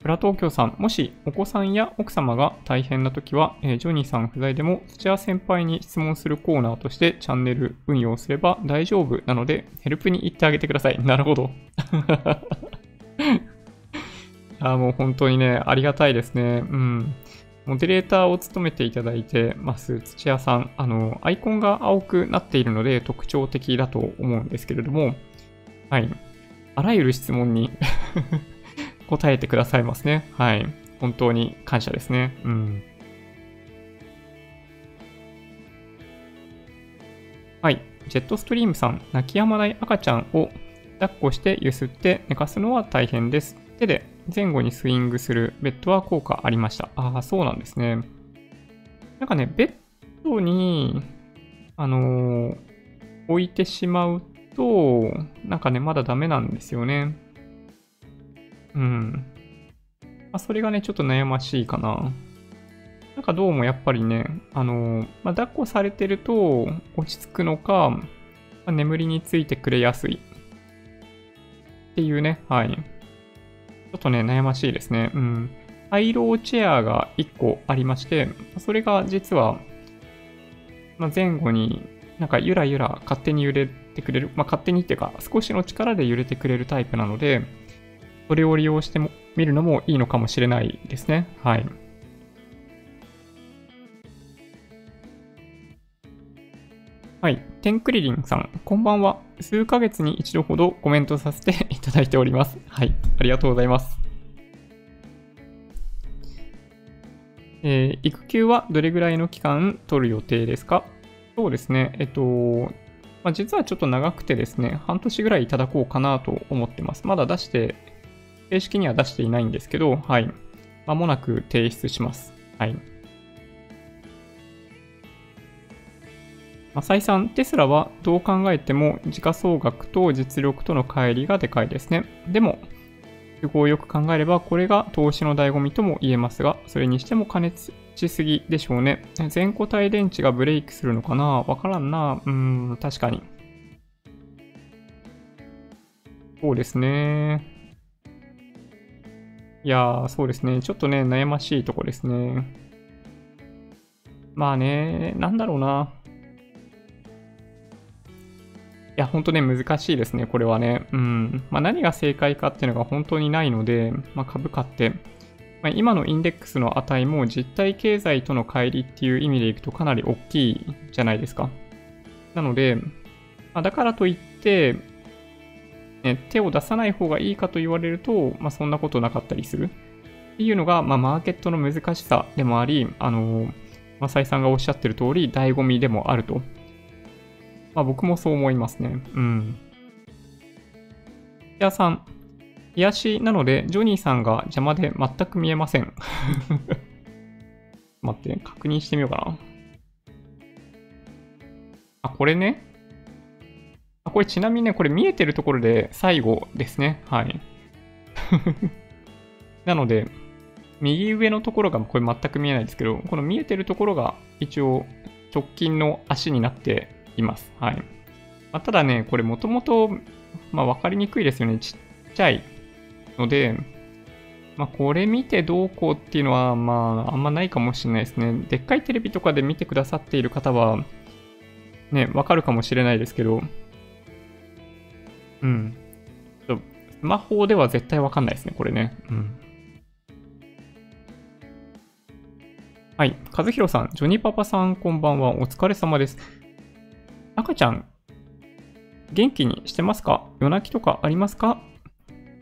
プラ東京さん、もしお子さんや奥様が大変な時は、えー、ジョニーさん不在でも土屋先輩に質問するコーナーとしてチャンネル運用すれば大丈夫なので、ヘルプに行ってあげてください。なるほど。あもう本当にね、ありがたいですね。うん。モデレーターを務めていただいてます土屋さん、あの、アイコンが青くなっているので特徴的だと思うんですけれども、はい。あらゆる質問に 答えてくださいますね。はい。本当に感謝ですね。うん。はい。ジェットストリームさん、泣き止まない赤ちゃんを抱っこして揺すって寝かすのは大変です。手で前後にスイングするベッドは効果ありました。ああ、そうなんですね。なんかね、ベッドに、あのー、置いてしまうと、なんかね、まだダメなんですよね。うん。まあ、それがね、ちょっと悩ましいかな。なんかどうもやっぱりね、あのー、まあ、抱っこされてると落ち着くのか、まあ、眠りについてくれやすいっていうね、はい。ちょっとね、悩ましいですね。うん。ハイローチェアが1個ありまして、それが実は、まあ、前後になんかゆらゆら勝手に揺れてくれる、まあ、勝手にっていうか少しの力で揺れてくれるタイプなので、それを利用してみるのもいいのかもしれないですね。はい。はい。テンクリリンさん、こんばんは。数ヶ月に一度ほどコメントさせて いただいております。はい。ありがとうございます。えー、育休はどれぐらいの期間取る予定ですか？そうですね。えっと、まあ、実はちょっと長くてですね、半年ぐらいいただこうかなと思ってます。まだ出して、正式には出していないんですけど、はい。まもなく提出します。はい。浅井さん、テスラはどう考えても時価総額と実力との乖離がでかいですね。でも、都合よく考えればこれが投資の醍醐味とも言えますが、それにしても加熱しすぎでしょうね。全固体電池がブレイクするのかなわからんな。うーん、確かに。そうですね。いやー、そうですね。ちょっとね、悩ましいとこですね。まあね、なんだろうな。や、ほんとね、難しいですね、これはね。うん。まあ、何が正解かっていうのが本当にないので、まあ、株価って、まあ、今のインデックスの値も実体経済との乖離っていう意味でいくとかなり大きいじゃないですか。なので、まあ、だからといって、ね、手を出さない方がいいかと言われると、まあ、そんなことなかったりする。っていうのが、まあ、マーケットの難しさでもあり、あのー、まあ、サイさんがおっしゃってる通り、醍醐味でもあると。まあ僕もそう思いますね。うん。ヤさん、癒しなので、ジョニーさんが邪魔で全く見えません。待って、確認してみようかな。あ、これね。あ、これちなみにね、これ見えてるところで最後ですね。はい。なので、右上のところがこれ全く見えないですけど、この見えてるところが一応直近の足になっています。はい。まあ、ただね、これもともと、まあ、わかりにくいですよね。ちっちゃいので、まあ、これ見てどうこうっていうのは、まあ、あんまないかもしれないですね。でっかいテレビとかで見てくださっている方は、ね、わかるかもしれないですけど、うん。スマホでは絶対わかんないですね、これね。うん。はい。和弘さん、ジョニパパさん、こんばんは。お疲れ様です。赤ちゃん、元気にしてますか？夜泣きとかありますか？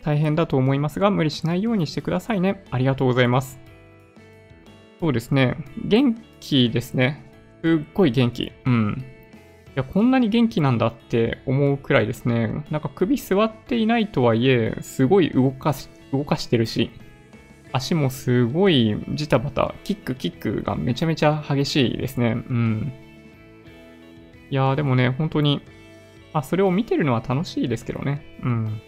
大変だと思いますが、無理しないようにしてくださいね。ありがとうございます。そうですね。元気ですね。すっごい元気。うん。いや、こんなに元気なんだって思うくらいですね。なんか首座っていないとはいえ、すごい動かし、動かしてるし、足もすごいジタバタ、キックキックがめちゃめちゃ激しいですね。うん。いやーでもね、本当に、あそれを見てるのは楽しいですけどね。うん。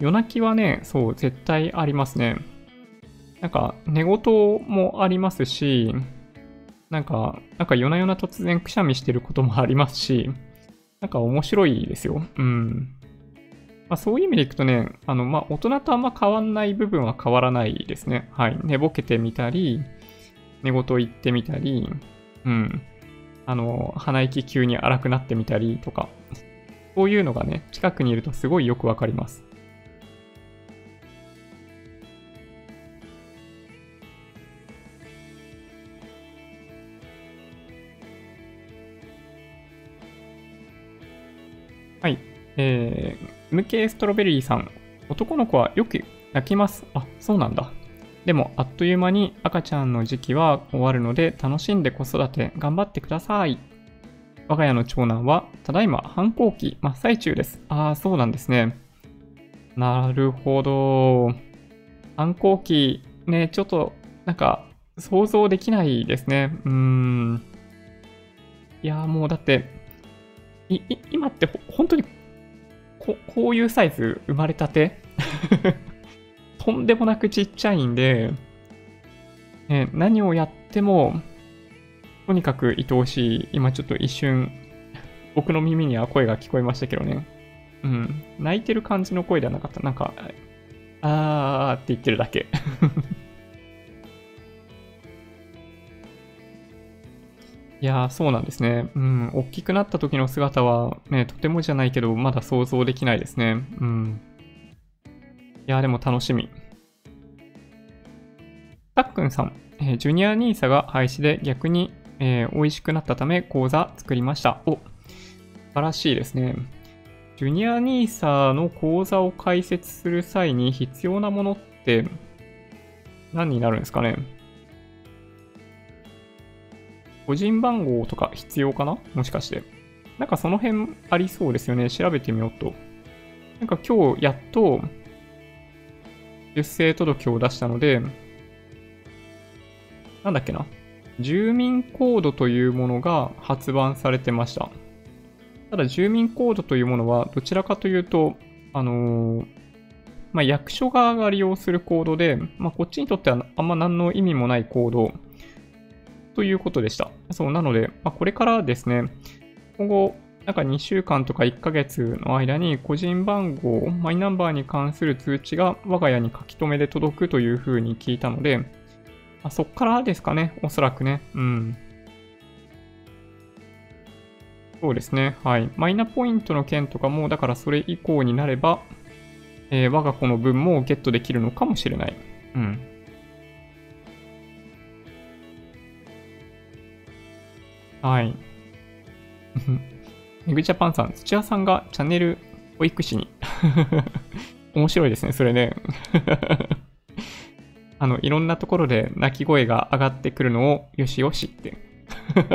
夜泣きはね、そう、絶対ありますね。なんか、寝言もありますし、なんか、なんか夜な夜な突然くしゃみしてることもありますし、なんか面白いですよ。うん。まあ、そういう意味でいくとね、あの、まあ、大人とあんま変わんない部分は変わらないですね。はい。寝ぼけてみたり、寝言言ってみたり、うん。あの、鼻息急に荒くなってみたりとか、こういうのがね、近くにいるとすごいよくわかります。はい。えー、MK ストロベリーさん。男の子はよく泣きます。あ、そうなんだ。でも、あっという間に赤ちゃんの時期は終わるので、楽しんで子育て頑張ってください。我が家の長男は、ただいま反抗期真っ最中です。ああ、そうなんですね。なるほど。反抗期、ね、ちょっと、なんか、想像できないですね。うーん。いやもうだって、い、今って本当にこ、こういうサイズ生まれたて？とんでもなくちっちゃいんで、ね、何をやっても、とにかく愛おしい。今ちょっと一瞬、僕の耳には声が聞こえましたけどね。うん。泣いてる感じの声ではなかった。なんか、あーって言ってるだけ。いやー、そうなんですね。うん。大きくなった時の姿は、ね、とてもじゃないけど、まだ想像できないですね。うん。いやでも楽しみ。たっくんさん、えー、ジュニア NISA が廃止で逆に、えー、美味しくなったため講座作りました。お、素晴らしいですね。ジュニア NISA の講座を開設する際に必要なものって何になるんですかね個人番号とか必要かな？もしかして。なんかその辺ありそうですよね。調べてみようと。なんか今日やっと出生届を出したので、なんだっけな。住民コードというものが発売されてました。ただ住民コードというものはどちらかというと、あのー、まあ、役所側が利用するコードで、まあ、こっちにとってはあんま何の意味もないコードということでした。そう、なので、まあ、これからですね、今後、なんか2週間とか1ヶ月の間に個人番号、マイナンバーに関する通知が我が家に書き留めで届くというふうに聞いたので、あ、そっからですかね、おそらくね。うん。そうですね。はい。マイナポイントの件とかも、だからそれ以降になれば、えー、我が子の分もゲットできるのかもしれない。うん。はい。めぐジャパンさん、土屋さんがチャンネル保育士に 面白いですね、それね あの、いろんなところで鳴き声が上がってくるのをよしよしって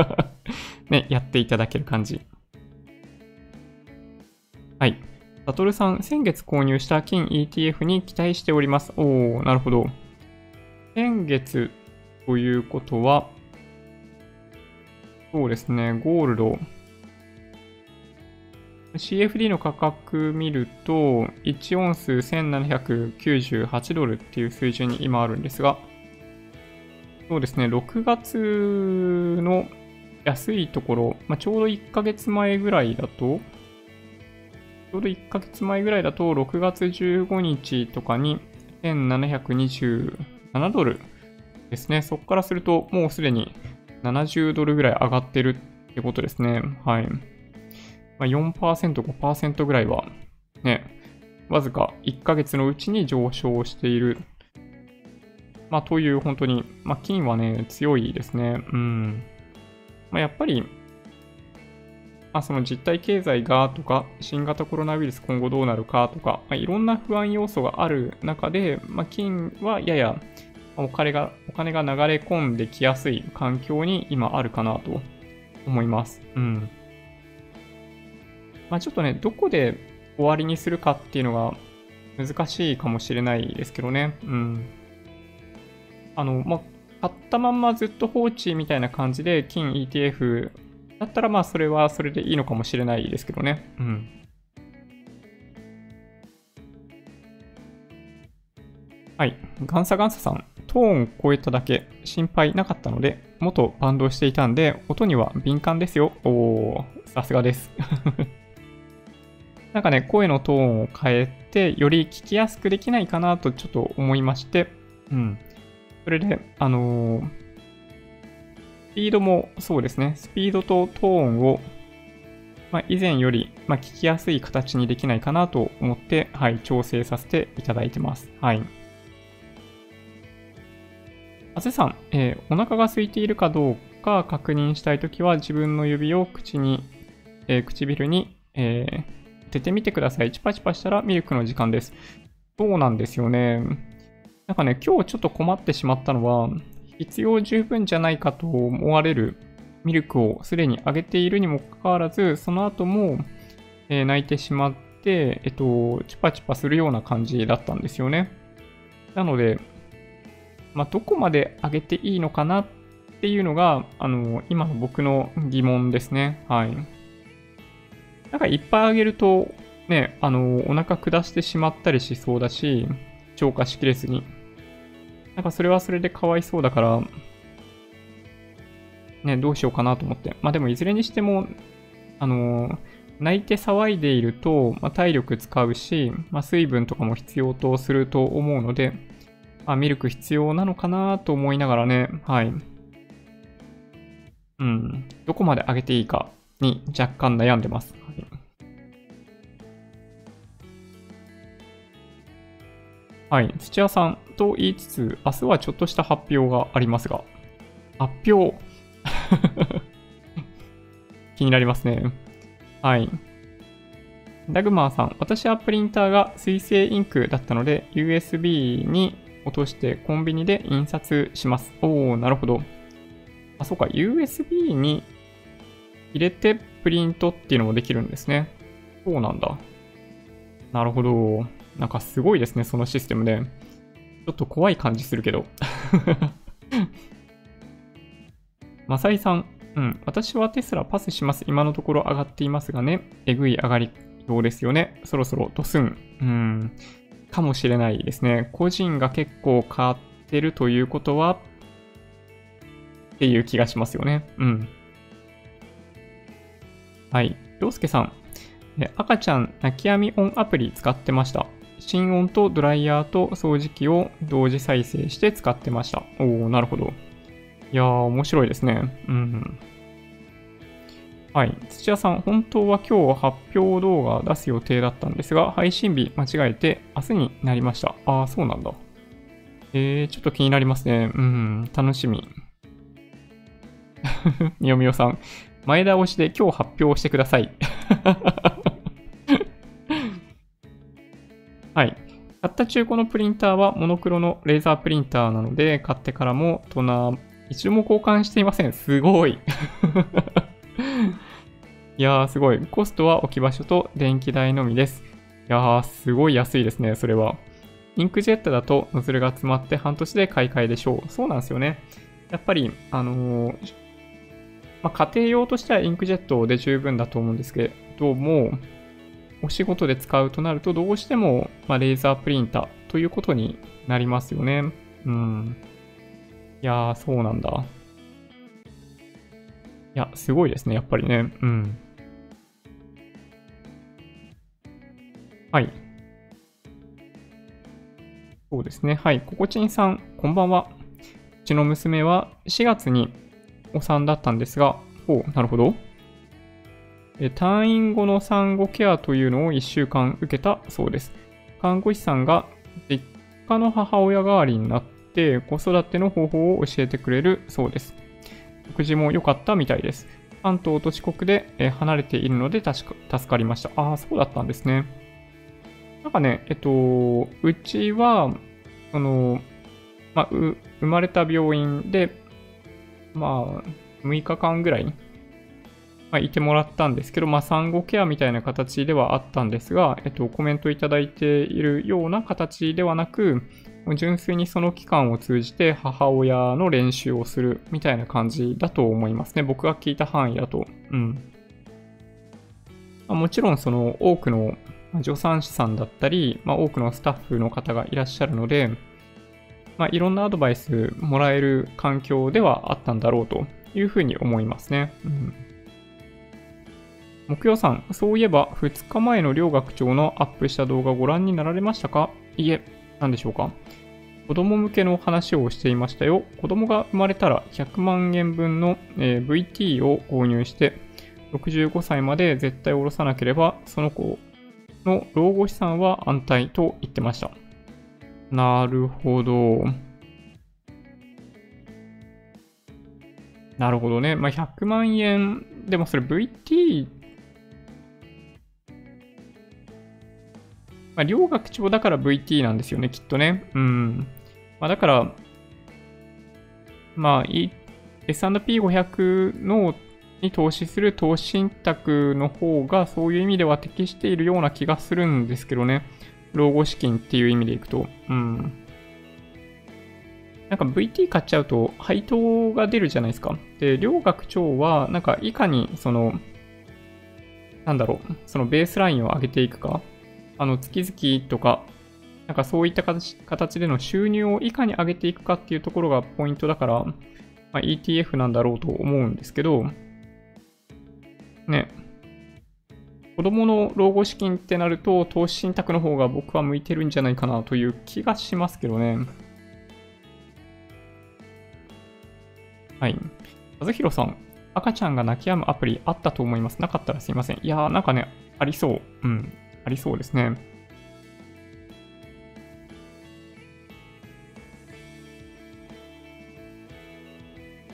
ね、やっていただける感じ。はい。サトルさん、先月購入した金 ETF に期待しております。おー、なるほど。先月ということは、そうですね、ゴールド。CFD の価格見ると、1オンス1798ドルっていう水準に今あるんですが、そうですね、6月の安いところ、まあ、ちょうど1ヶ月前ぐらいだと、ちょうど1ヶ月前ぐらいだと、6月15日とかに1727ドルですね。そこからすると、もうすでに70ドルぐらい上がってるってことですね。はい。まあ、4%、5%ぐらいは、ね、わずか1ヶ月のうちに上昇している。まあ、という本当に、まあ、金はね、強いですね。うん。まあ、やっぱり、まあ、その実体経済がとか、新型コロナウイルス今後どうなるかとか、まあ、いろんな不安要素がある中で、まあ、金はややお金が、お金が流れ込んできやすい環境に今あるかなと思います。うん。まあ、ちょっとね、どこで終わりにするかっていうのが難しいかもしれないですけどね。うん。あの、まあ、買ったまんまずっと放置みたいな感じで金 ETF だったらまあそれはそれでいいのかもしれないですけどね。うん。はい。ガンサガンサさん。トーン超えただけ心配なかったので、元バンドしていたんで、音には敏感ですよ。おー、さすがです。なんかね、声のトーンを変えて、より聞きやすくできないかなとちょっと思いまして、うん。それで、あのー、スピードもそうですね、スピードとトーンを、まあ、以前より、まあ、聞きやすい形にできないかなと思って、はい、調整させていただいてます。はい。あぜさん、えー、お腹が空いているかどうか確認したいときは自分の指を口に、えー、唇に、えー、当ててみてください。チパチパしたらミルクの時間です。そうなんですよね。なんかね、今日ちょっと困ってしまったのは、必要十分じゃないかと思われるミルクをすでにあげているにもかかわらず、その後も、えー、泣いてしまって、えっと、チパチパするような感じだったんですよね。なので、まあ、どこまで上げていいのかなっていうのが、あの、今の僕の疑問ですね。はい。なんかいっぱい上げると、ね、あの、お腹下してしまったりしそうだし、消化しきれずに。なんかそれはそれでかわいそうだから、ね、どうしようかなと思って。まあでもいずれにしても、あの、泣いて騒いでいると、まあ、体力使うし、まあ、水分とかも必要とすると思うので、まあ、ミルク必要なのかなと思いながらね、はい。うん、どこまで上げていいかに若干悩んでます。はい、土屋さんと言いつつ、明日はちょっとした発表がありますが、発表 気になりますね。はい。ダグマーさん、私はプリンターが水性インクだったので、USB に落としてコンビニで印刷します。おー、なるほど。あ、そうか、USB に入れてプリントっていうのもできるんですね。そうなんだ。なるほど。なんかすごいですね、そのシステムで。ちょっと怖い感じするけど。マサイさん、うん、私はテスラパスします。今のところ上がっていますがね、えぐい上がりようですよね。そろそろドスン。うん、かもしれないですね。個人が結構買ってるということは、っていう気がしますよね。うん。はい。洋介さん。赤ちゃん泣き止み音アプリ使ってました。心音とドライヤーと掃除機を同時再生して使ってました。おー、なるほど。いやー、面白いですね。うん。はい。土屋さん、本当は今日発表動画出す予定だったんですが、配信日間違えて明日になりました。ああ、そうなんだ。えー、ちょっと気になりますね。うん、楽しみ。みよみよさん、前倒しで今日発表してください。はい。買った中古のプリンターはモノクロのレーザープリンターなので、買ってからもトナー、一度も交換していません。すごい。いやー、すごい。コストは置き場所と電気代のみです。いやー、すごい安いですね、それは。インクジェットだとノズルが詰まって半年で買い替えでしょう。そうなんですよね。やっぱり、あのー、まあ、家庭用としてはインクジェットで十分だと思うんですけども、お仕事で使うとなると、どうしても、まあ、レーザープリンターということになりますよね。うん。いやー、そうなんだ。いや、すごいですね、やっぱりね。うん。はい。そうですね。はい。ココチンさん、こんばんは。うちの娘は4月にお産だったんですが、ほう、なるほど。退院後の産後ケアというのを1週間受けたそうです。看護師さんが実家の母親代わりになって子育ての方法を教えてくれるそうです。食事も良かったみたいです。関東と四国で離れているので助かりました。ああ、そうだったんですね。なんかね、えっと、うちは、その、まあ、生まれた病院で、まあ、6日間ぐらいまあ、いてもらったんですけど、まあ、産後ケアみたいな形ではあったんですが、えっと、コメントいただいているような形ではなく、純粋にその期間を通じて母親の練習をするみたいな感じだと思いますね。僕が聞いた範囲だと。うん。ま、もちろん、その多くの助産師さんだったり、まあ、多くのスタッフの方がいらっしゃるので、まあ、いろんなアドバイスもらえる環境ではあったんだろうというふうに思いますね。うん木曜さん、そういえば2日前の両学長のアップした動画ご覧になられましたか？いいえ、何でしょうか？子供向けの話をしていましたよ。子供が生まれたら100万円分の、え、VT を購入して、65歳まで絶対下ろさなければ、その子の老後資産は安泰と言ってました。なるほど。なるほどね。まあ、100万円、でもそれ VT まあ、両学長だから VT なんですよね、きっとね。うん。まあ、だから、まあ、S&P500 のに投資する投資信託の方がそういう意味では適しているような気がするんですけどね。老後資金っていう意味でいくと。うん。なんか VT 買っちゃうと配当が出るじゃないですか。で、両学長はなんかいかにその、なんだろう、そのベースラインを上げていくか。あの、月々とか、なんかそういった形での収入をいかに上げていくかっていうところがポイントだから、まあ、ETF なんだろうと思うんですけど、ね、子供の老後資金ってなると、投資信託の方が僕は向いてるんじゃないかなという気がしますけどね。はい。和弘さん、赤ちゃんが泣き止むアプリあったと思います。なかったらすいません。いやー、なんかね、ありそう。うん。ありそうですね。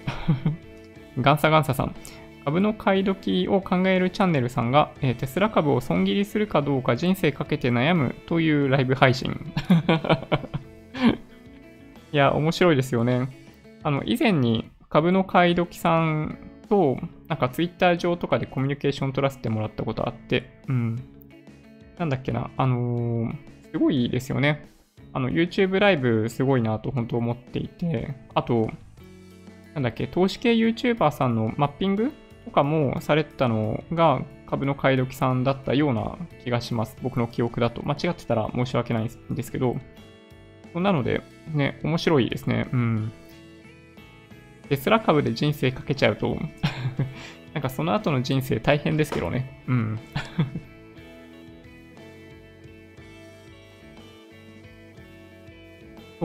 ガンサガンサさん。株の買い時を考えるチャンネルさんが、えー、テスラ株を損切りするかどうか人生かけて悩むというライブ配信。いや、面白いですよね。あの、以前に株の買い時さんと、なんかツイッター上とかでコミュニケーション取らせてもらったことあって、うん。なんだっけな、あのー、すごいですよね。あの、YouTube ライブすごいなと本当思っていて、あと、なんだっけ、投資系 YouTuber さんのマッピングとかもされてたのが株の買い時さんだったような気がします。僕の記憶だと。間違ってたら申し訳ないんですけど。なので、ね、面白いですね。うん。テスラ株で人生かけちゃうと なんかその後の人生大変ですけどね。うん。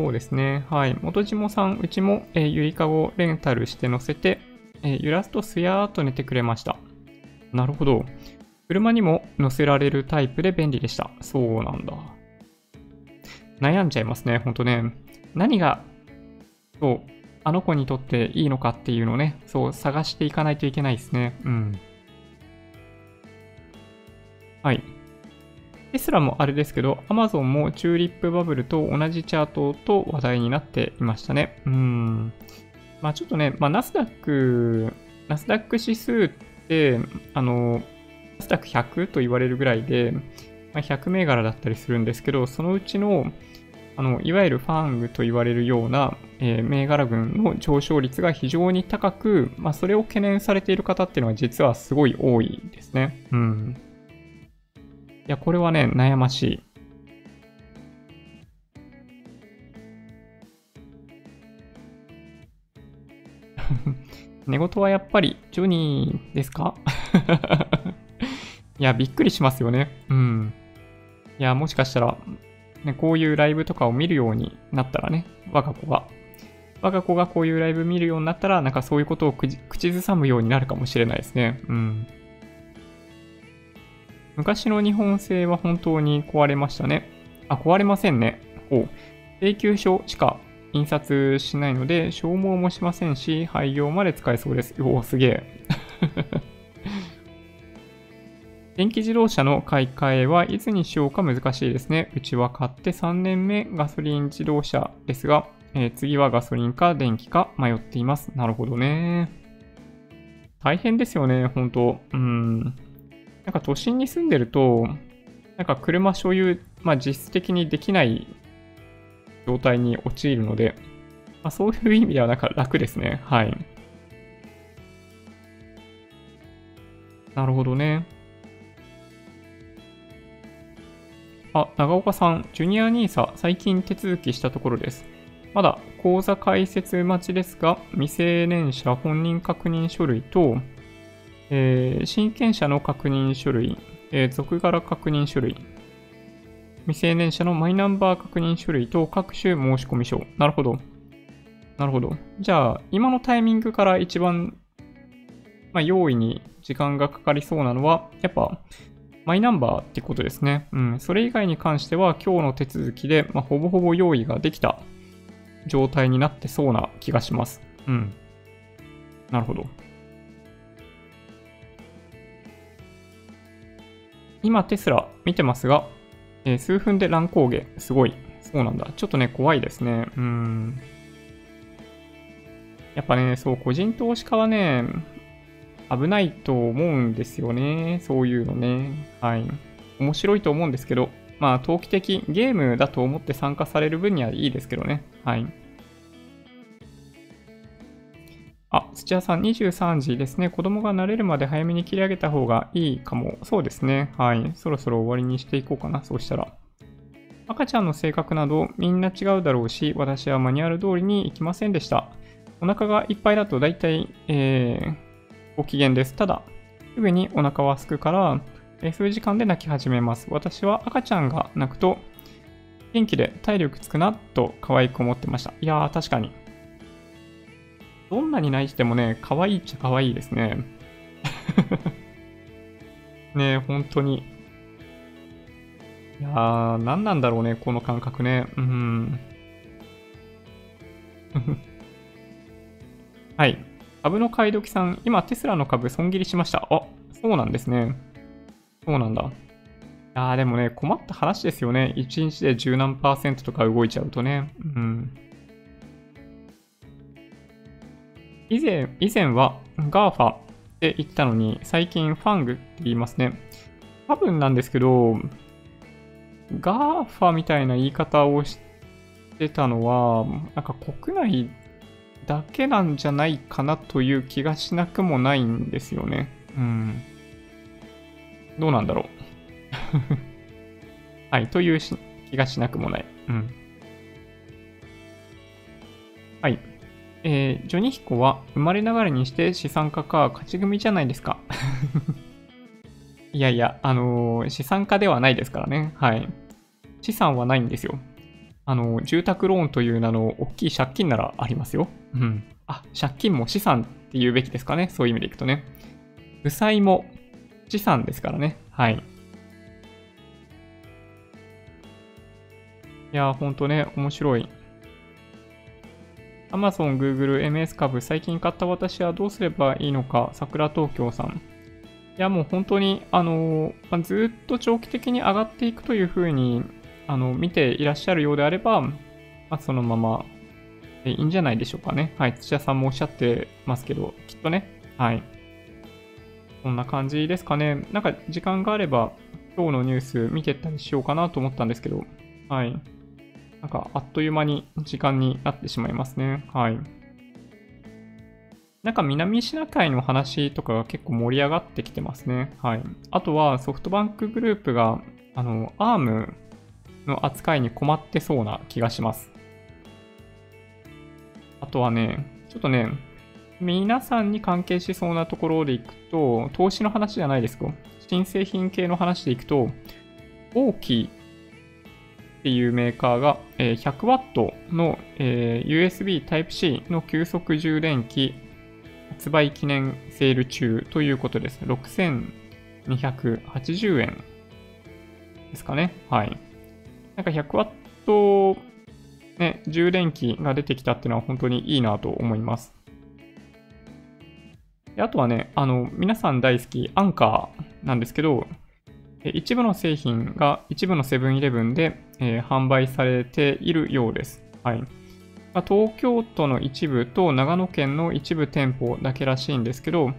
そうですね。はい。元島さん、うちも、えー、ゆりかごレンタルして乗せて、えー、揺らすとすやーっと寝てくれました。なるほど。車にも乗せられるタイプで便利でした。そうなんだ。悩んじゃいますね、ほんとね。何が、そう、あの子にとっていいのかっていうのをね、そう探していかないといけないですね。うん。はい。テスラもあれですけど、Amazon もチューリップバブルと同じチャートと話題になっていましたね。うん。まあちょっとね、まあナスダック、ナスダック指数って、あの、ナスダック100と言われるぐらいで、まあ、100銘柄だったりするんですけど、そのうちのあの、いわゆるファングと言われるような、えー、銘柄群の上昇率が非常に高く、まあ、それを懸念されている方っていうのは実はすごい多いですね。うん。いや、これはね、悩ましい。寝言はやっぱりジョニーですか？いや、びっくりしますよね。うん。いや、もしかしたら、ね、こういうライブとかを見るようになったらね、我が子が。我が子がこういうライブ見るようになったら、なんかそういうことを口ずさむようになるかもしれないですね。うん。昔の日本製は本当に壊れましたね。あ、壊れませんね。お請求書しか印刷しないので、消耗もしませんし、廃業まで使えそうです。おお、すげえ。電気自動車の買い替えはいつにしようか難しいですね。うちは買って3年目ガソリン自動車ですが、えー、次はガソリンか電気か迷っています。なるほどね。大変ですよね、本当うん。なんか都心に住んでると、なんか車所有、まあ実質的にできない状態に陥るので、まあ、そういう意味ではなんか楽ですね。はい。なるほどね。あ、長岡さん、ジュニア NISA 最近手続きしたところです。まだ口座開設待ちですが、未成年者本人確認書類と、えー、親権者の確認書類、えー、属柄確認書類、未成年者のマイナンバー確認書類と各種申込書。なるほど。なるほど。じゃあ、今のタイミングから一番、まあ、用意に時間がかかりそうなのは、やっぱ、マイナンバーってことですね。うん。それ以外に関しては今日の手続きで、まあ、ほぼほぼ用意ができた状態になってそうな気がします。うん。なるほど。今テスラ見てますが、えー、数分で乱高下。すごい。そうなんだ。ちょっとね、怖いですね。うん。やっぱね、そう、個人投資家はね、危ないと思うんですよね。そういうのね。はい。面白いと思うんですけど、まあ、投機的、ゲームだと思って参加される分にはいいですけどね。はい。あ、土屋さん23時ですね。子供が慣れるまで早めに切り上げた方がいいかも。そうですね。はい。そろそろ終わりにしていこうかな。そうしたら。赤ちゃんの性格などみんな違うだろうし、私はマニュアル通りに行きませんでした。お腹がいっぱいだと大体、えー、ご機嫌です。ただ、すぐにお腹は空くから、え数時間で泣き始めます。私は赤ちゃんが泣くと、元気で体力つくなと可愛く思ってました。いやー、確かに。どんなに泣いてもね、可愛いっちゃ可愛いですね。ね本当に。いやー、何なんだろうね、この感覚ね。うん。はい。株の買い時さん、今テスラの株損切りしました。あ、そうなんですね。そうなんだ。いやーでもね、困った話ですよね。1日で十何パーセントとか動いちゃうとね。うん。以前、以前は GAFA って言ったのに、最近ファングって言いますね。多分なんですけど、GAFA みたいな言い方をしてたのは、なんか国内だけなんじゃないかなという気がしなくもないんですよね。うん。どうなんだろう。はい、という気がしなくもない。うん。はい。えー、ジョニヒコは生まれながらにして資産家か勝ち組じゃないですか。いやいや、あのー、資産家ではないですからね。はい。資産はないんですよ。あの、住宅ローンという名の大きい借金ならありますよ。うん。あ、借金も資産って言うべきですかね。そういう意味でいくとね。負債も資産ですからね。はい。いやほんとね、面白い。Amazon、Google、MS 株、最近買った私はどうすればいいのか、桜東京さん。いや、もう本当に、あの、まあ、ずっと長期的に上がっていくというふうに、あの、見ていらっしゃるようであれば、まあ、そのまま、いいんじゃないでしょうかね。はい。土屋さんもおっしゃってますけど、きっとね。はい。こんな感じですかね。なんか時間があれば、今日のニュース見てったりしようかなと思ったんですけど、はい。なんか、あっという間に時間になってしまいますね。はい。なんか南シナ海の話とかが結構盛り上がってきてますね。はい。あとはソフトバンクグループが、あの、ARM の扱いに困ってそうな気がします。あとはね、ちょっとね、皆さんに関係しそうなところでいくと、投資の話じゃないですか。新製品系の話でいくと、大きいっていうメーカーが、え 100W の、え USB Type-C の急速充電器発売記念セール中ということです。6280円ですかね。はい。なんか 100W、ね、充電器が出てきたっていうのは本当にいいなと思います。であとはね、あの、皆さん大好きアンカーなんですけど、一部の製品が一部のセブンイレブンで、えー、販売されているようです。はい。まあ、東京都の一部と長野県の一部店舗だけらしいんですけど、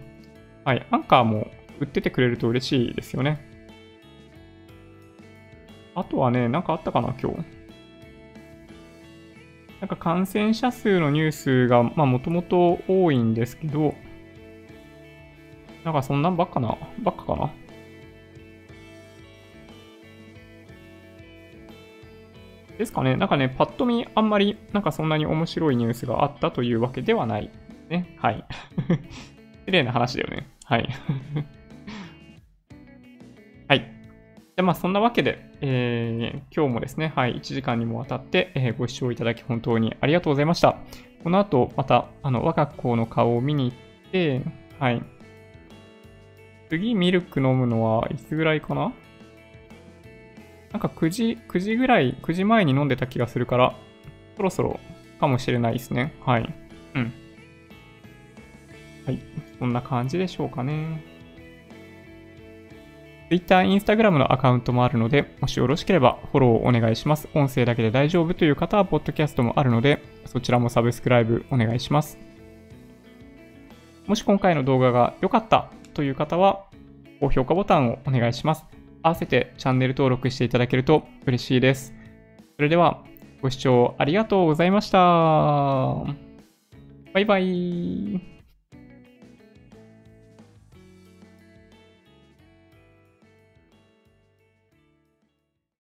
はい、アンカーも売っててくれると嬉しいですよね。あとはね、なんかあったかな、今日。なんか感染者数のニュースが、まあもともと多いんですけど、なんかそんなんばっかな、ばっかかな。ですかね、なんかね、パッと見あんまりなんかそんなに面白いニュースがあったというわけではない。ね。はい。綺麗な話だよね。はい。はい。で、まあそんなわけで、えー、今日もですね、はい、1時間にもわたって、えー、ご視聴いただき本当にありがとうございました。この後、また、あの、我が子の顔を見に行って、はい。次ミルク飲むのはいつぐらいかな？なんか9時、9時ぐらい、9時前に飲んでた気がするから、そろそろかもしれないですね。はい。うん。はい。こんな感じでしょうかね。Twitter、Instagram のアカウントもあるので、もしよろしければフォローお願いします。音声だけで大丈夫という方は、ポッドキャストもあるので、そちらもサブスクライブお願いします。もし今回の動画が良かったという方は、高評価ボタンをお願いします。合わせてチャンネル登録していただけると嬉しいです。それでは、ご視聴ありがとうございました。バイバイ。